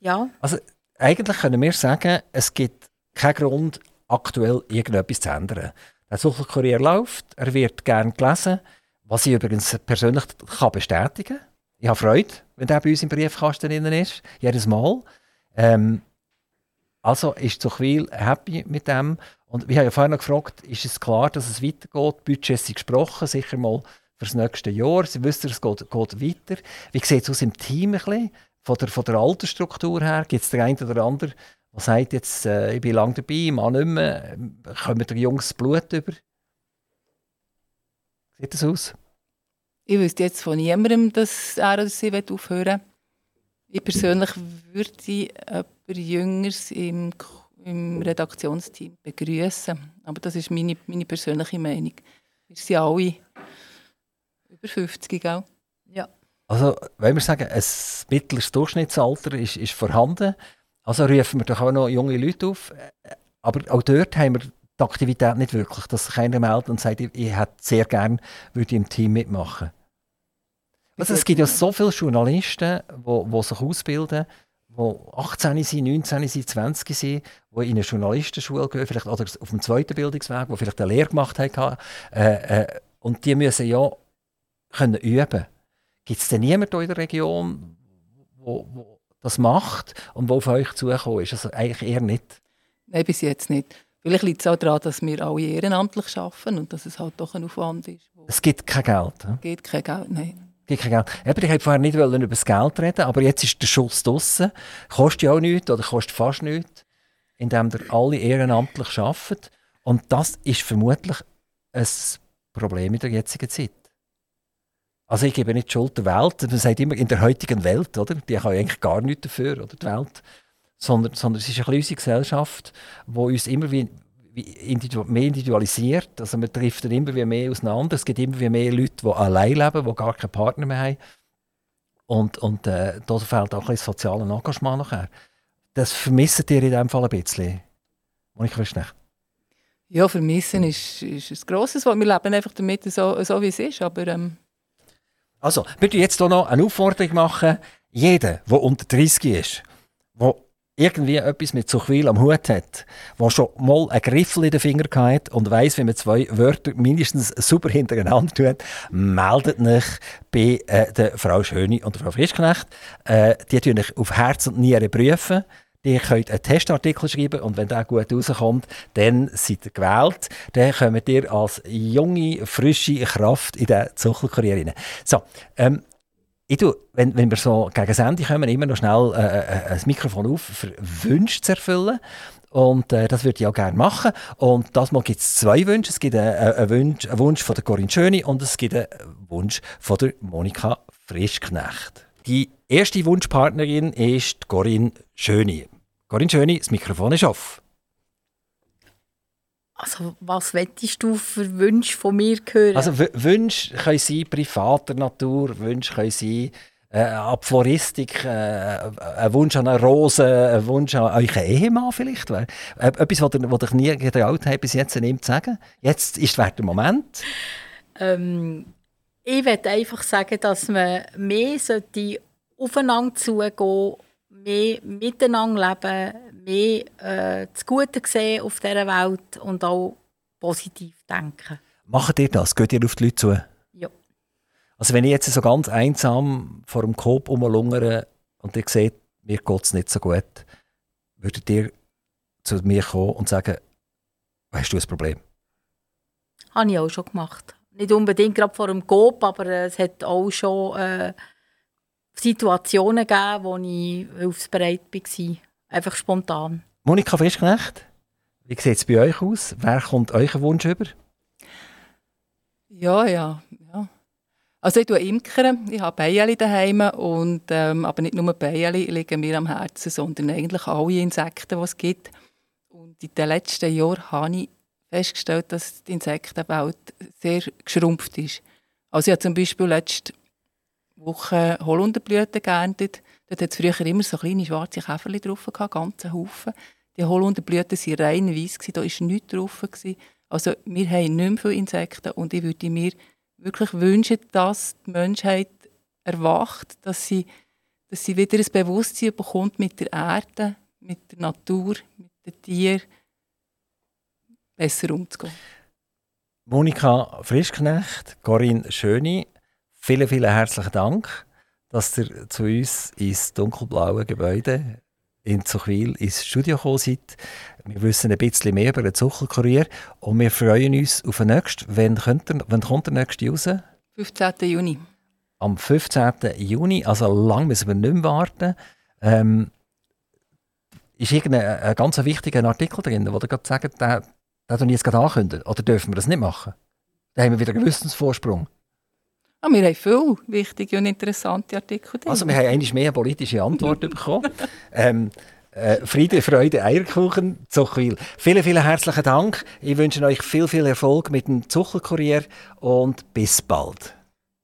Ja. Also eigentlich können wir sagen, es gibt keinen Grund, aktuell irgendetwas zu ändern. Der Suchelkurier läuft, er wird gerne gelesen, was ich übrigens persönlich kann bestätigen kann. Ich habe Freude, wenn der bei uns im Briefkasten drin ist, jedes Mal. Ähm, also ist Zuchwil happy mit dem. Und wir haben ja vorhin noch gefragt, ist es klar, dass es weitergeht? Budget ist gesprochen, sicher mal für das nächste Jahr. Sie wissen, es geht, geht weiter. Wie sieht es aus im Team ein bisschen? Von der, von der Altersstruktur her? Gibt es den einen oder anderen, der sagt jetzt, äh, ich bin lange dabei, ich mache nicht mehr, kommen die Jungs Blut über? Wie sieht das aus? Ich wüsste jetzt von niemandem, dass er oder sie aufhören will. Ich persönlich würde jemand Jüngeres im, im Redaktionsteam begrüßen. Aber das ist meine, meine persönliche Meinung. Wir sind alle über 50 auch. Ja. Also, wenn wir sagen, ein mittleres Durchschnittsalter ist, ist vorhanden, also rufen wir doch auch noch junge Leute auf. Aber auch dort haben wir die Aktivität nicht wirklich, dass sich einer meldet und sagt, ich, ich hätte sehr gerne würde im Team mitmachen. Also es gibt ja so viele Journalisten, die sich ausbilden, die 18 sind, 19 sind, 20 sind, die in eine Journalistenschule gehen, vielleicht oder auf dem zweiten Bildungsweg, die vielleicht eine Lehre gemacht haben. Äh, äh, und die müssen ja können üben. Gibt es denn niemanden in der Region, wo, wo das macht und wo auf euch zugekommen ist? Also eigentlich eher nicht. Nein, bis jetzt nicht. Vielleicht liegt es auch daran, dass wir alle ehrenamtlich arbeiten und dass es halt doch ein Aufwand ist. Es gibt kein Geld. Es gibt kein Geld, nein. Gibt kein Geld. Eben, ich wollte vorher nicht über das Geld reden, aber jetzt ist der Schuss draussen. Kostet ja auch nichts oder kostet fast nichts, indem ihr alle ehrenamtlich arbeitet. Und das ist vermutlich ein Problem in der jetzigen Zeit. Also ich gebe nicht die Schuld der Welt, man sagt immer in der heutigen Welt, oder? Die kann eigentlich gar nichts dafür, oder die Welt. Sondern, sondern es ist eine unsere Gesellschaft, die uns immer wie, mehr individualisiert. Also man trifft dann immer mehr auseinander. Es gibt immer mehr Leute, die allein leben, die gar keinen Partner mehr haben. Und, und äh, da fehlt auch ein bisschen das soziale Engagement nachher. Das vermisst ihr in diesem Fall ein bisschen. Monika Christnecht. Ja, vermissen ist, ist ein grosses Wort. Wir leben einfach damit, so, so wie es ist. Aber, ähm also, machen jetzt hier noch eine Aufforderung machen. Jeder, der unter 30 ist, der irgendwie etwas mit Zuchwil am Hut hat, der schon mal einen Griffel in den Finger hat und weiß, wie man zwei Wörter mindestens super hintereinander tut, meldet euch bei äh, der Frau Schöni und der Frau Frischknecht. Äh, die tun euch auf Herz und Nieren prüfen. Ihr könnt einen Testartikel schreiben und wenn der gut rauskommt, dann seid ihr gewählt. Dann kommt ihr als junge, frische Kraft in den Zuchelkurier rein. So, ähm, ich tue, wenn, wenn wir so gegen das Ende kommen, immer noch schnell äh, äh, ein Mikrofon auf, für Wünsche zu erfüllen. Und äh, das würde ich auch gerne machen. Und das Mal gibt es zwei Wünsche. Es gibt einen, einen, Wunsch, einen Wunsch von der Corinne Schöni und es gibt einen Wunsch von der Monika Frischknecht. Die erste Wunschpartnerin ist Corinne Schöni. Corinne Schöni, das Mikrofon ist offen. Also, was wettest du für Wünsche von mir hören? Also, w Wünsche können sein privater Natur, Wünsche können sein äh, ab Floristik, äh, ein Wunsch an eine Rose, ein Wunsch an euren Ehemann vielleicht. Äh, etwas, was ihr, ich nie getraut habt, bis jetzt ihm zu sagen. Jetzt ist der Moment. Ähm, ich würde einfach sagen, dass man mehr sollte aufeinander zugehen mehr miteinander leben, mehr äh, das Gute sehen auf dieser Welt und auch positiv denken. Macht ihr das? Geht ihr auf die Leute zu? Ja. Also wenn ich jetzt so ganz einsam vor dem Kopf umlungere und ihr seht, mir geht es nicht so gut, würdet ihr zu mir kommen und sagen, hast du ein Problem? Habe ich auch schon gemacht. Nicht unbedingt gerade vor dem Coop, aber es hat auch schon... Äh, Situationen gegeben, wo ich hilfsbereit war. Einfach spontan. Monika Frischknecht, wie sieht es bei euch aus? Wer kommt euch Wunsch über? Ja, ja, ja. Also ich tue Imkern, ich habe Bienen daheim und ähm, aber nicht nur Bienen liegen mir am Herzen, sondern eigentlich alle Insekten, die es gibt. Und in den letzten Jahren habe ich festgestellt, dass die Insektenwelt sehr geschrumpft ist. Also ich habe zum Beispiel letzte Woche Holunderblüten geerntet. Dort hat früher immer so kleine schwarze Käferchen drauf gehabt, Haufen. Die Holunderblüten waren rein weiss, da war nichts drauf. Also wir haben nicht mehr viele Insekten und ich würde mir wirklich wünschen, dass die Menschheit erwacht, dass sie, dass sie wieder ein Bewusstsein bekommt mit der Erde, mit der Natur, mit den Tieren, besser umzugehen. Monika Frischknecht, Corinne Schöni, vielen, vielen herzlichen Dank, dass ihr zu uns ins dunkelblaue Gebäude in Zuchwil ins Studio gekommen seid. Wir wissen ein bisschen mehr über den Zuckerkurier und wir freuen uns auf den nächsten. Wann, könnt ihr, wann kommt der nächste raus? 15. Juni. Am 15. Juni, also lang müssen wir nicht mehr warten. Ähm, ist irgendein ein ganz wichtiger Artikel drin, wo ihr gerade sagt, den, den ich jetzt gerade ankündigen? Oder dürfen wir das nicht machen? Da haben wir wieder einen Gewissensvorsprung. Ah, wir haben viele wichtige und interessante Artikel drin. Also wir haben eigentlich mehr politische Antworten bekommen. Ähm, äh, Friede, Freude, Eierkuchen, Zuchwil. Vielen, vielen herzlichen Dank. Ich wünsche euch viel, viel Erfolg mit dem Zuckerkurier und bis bald.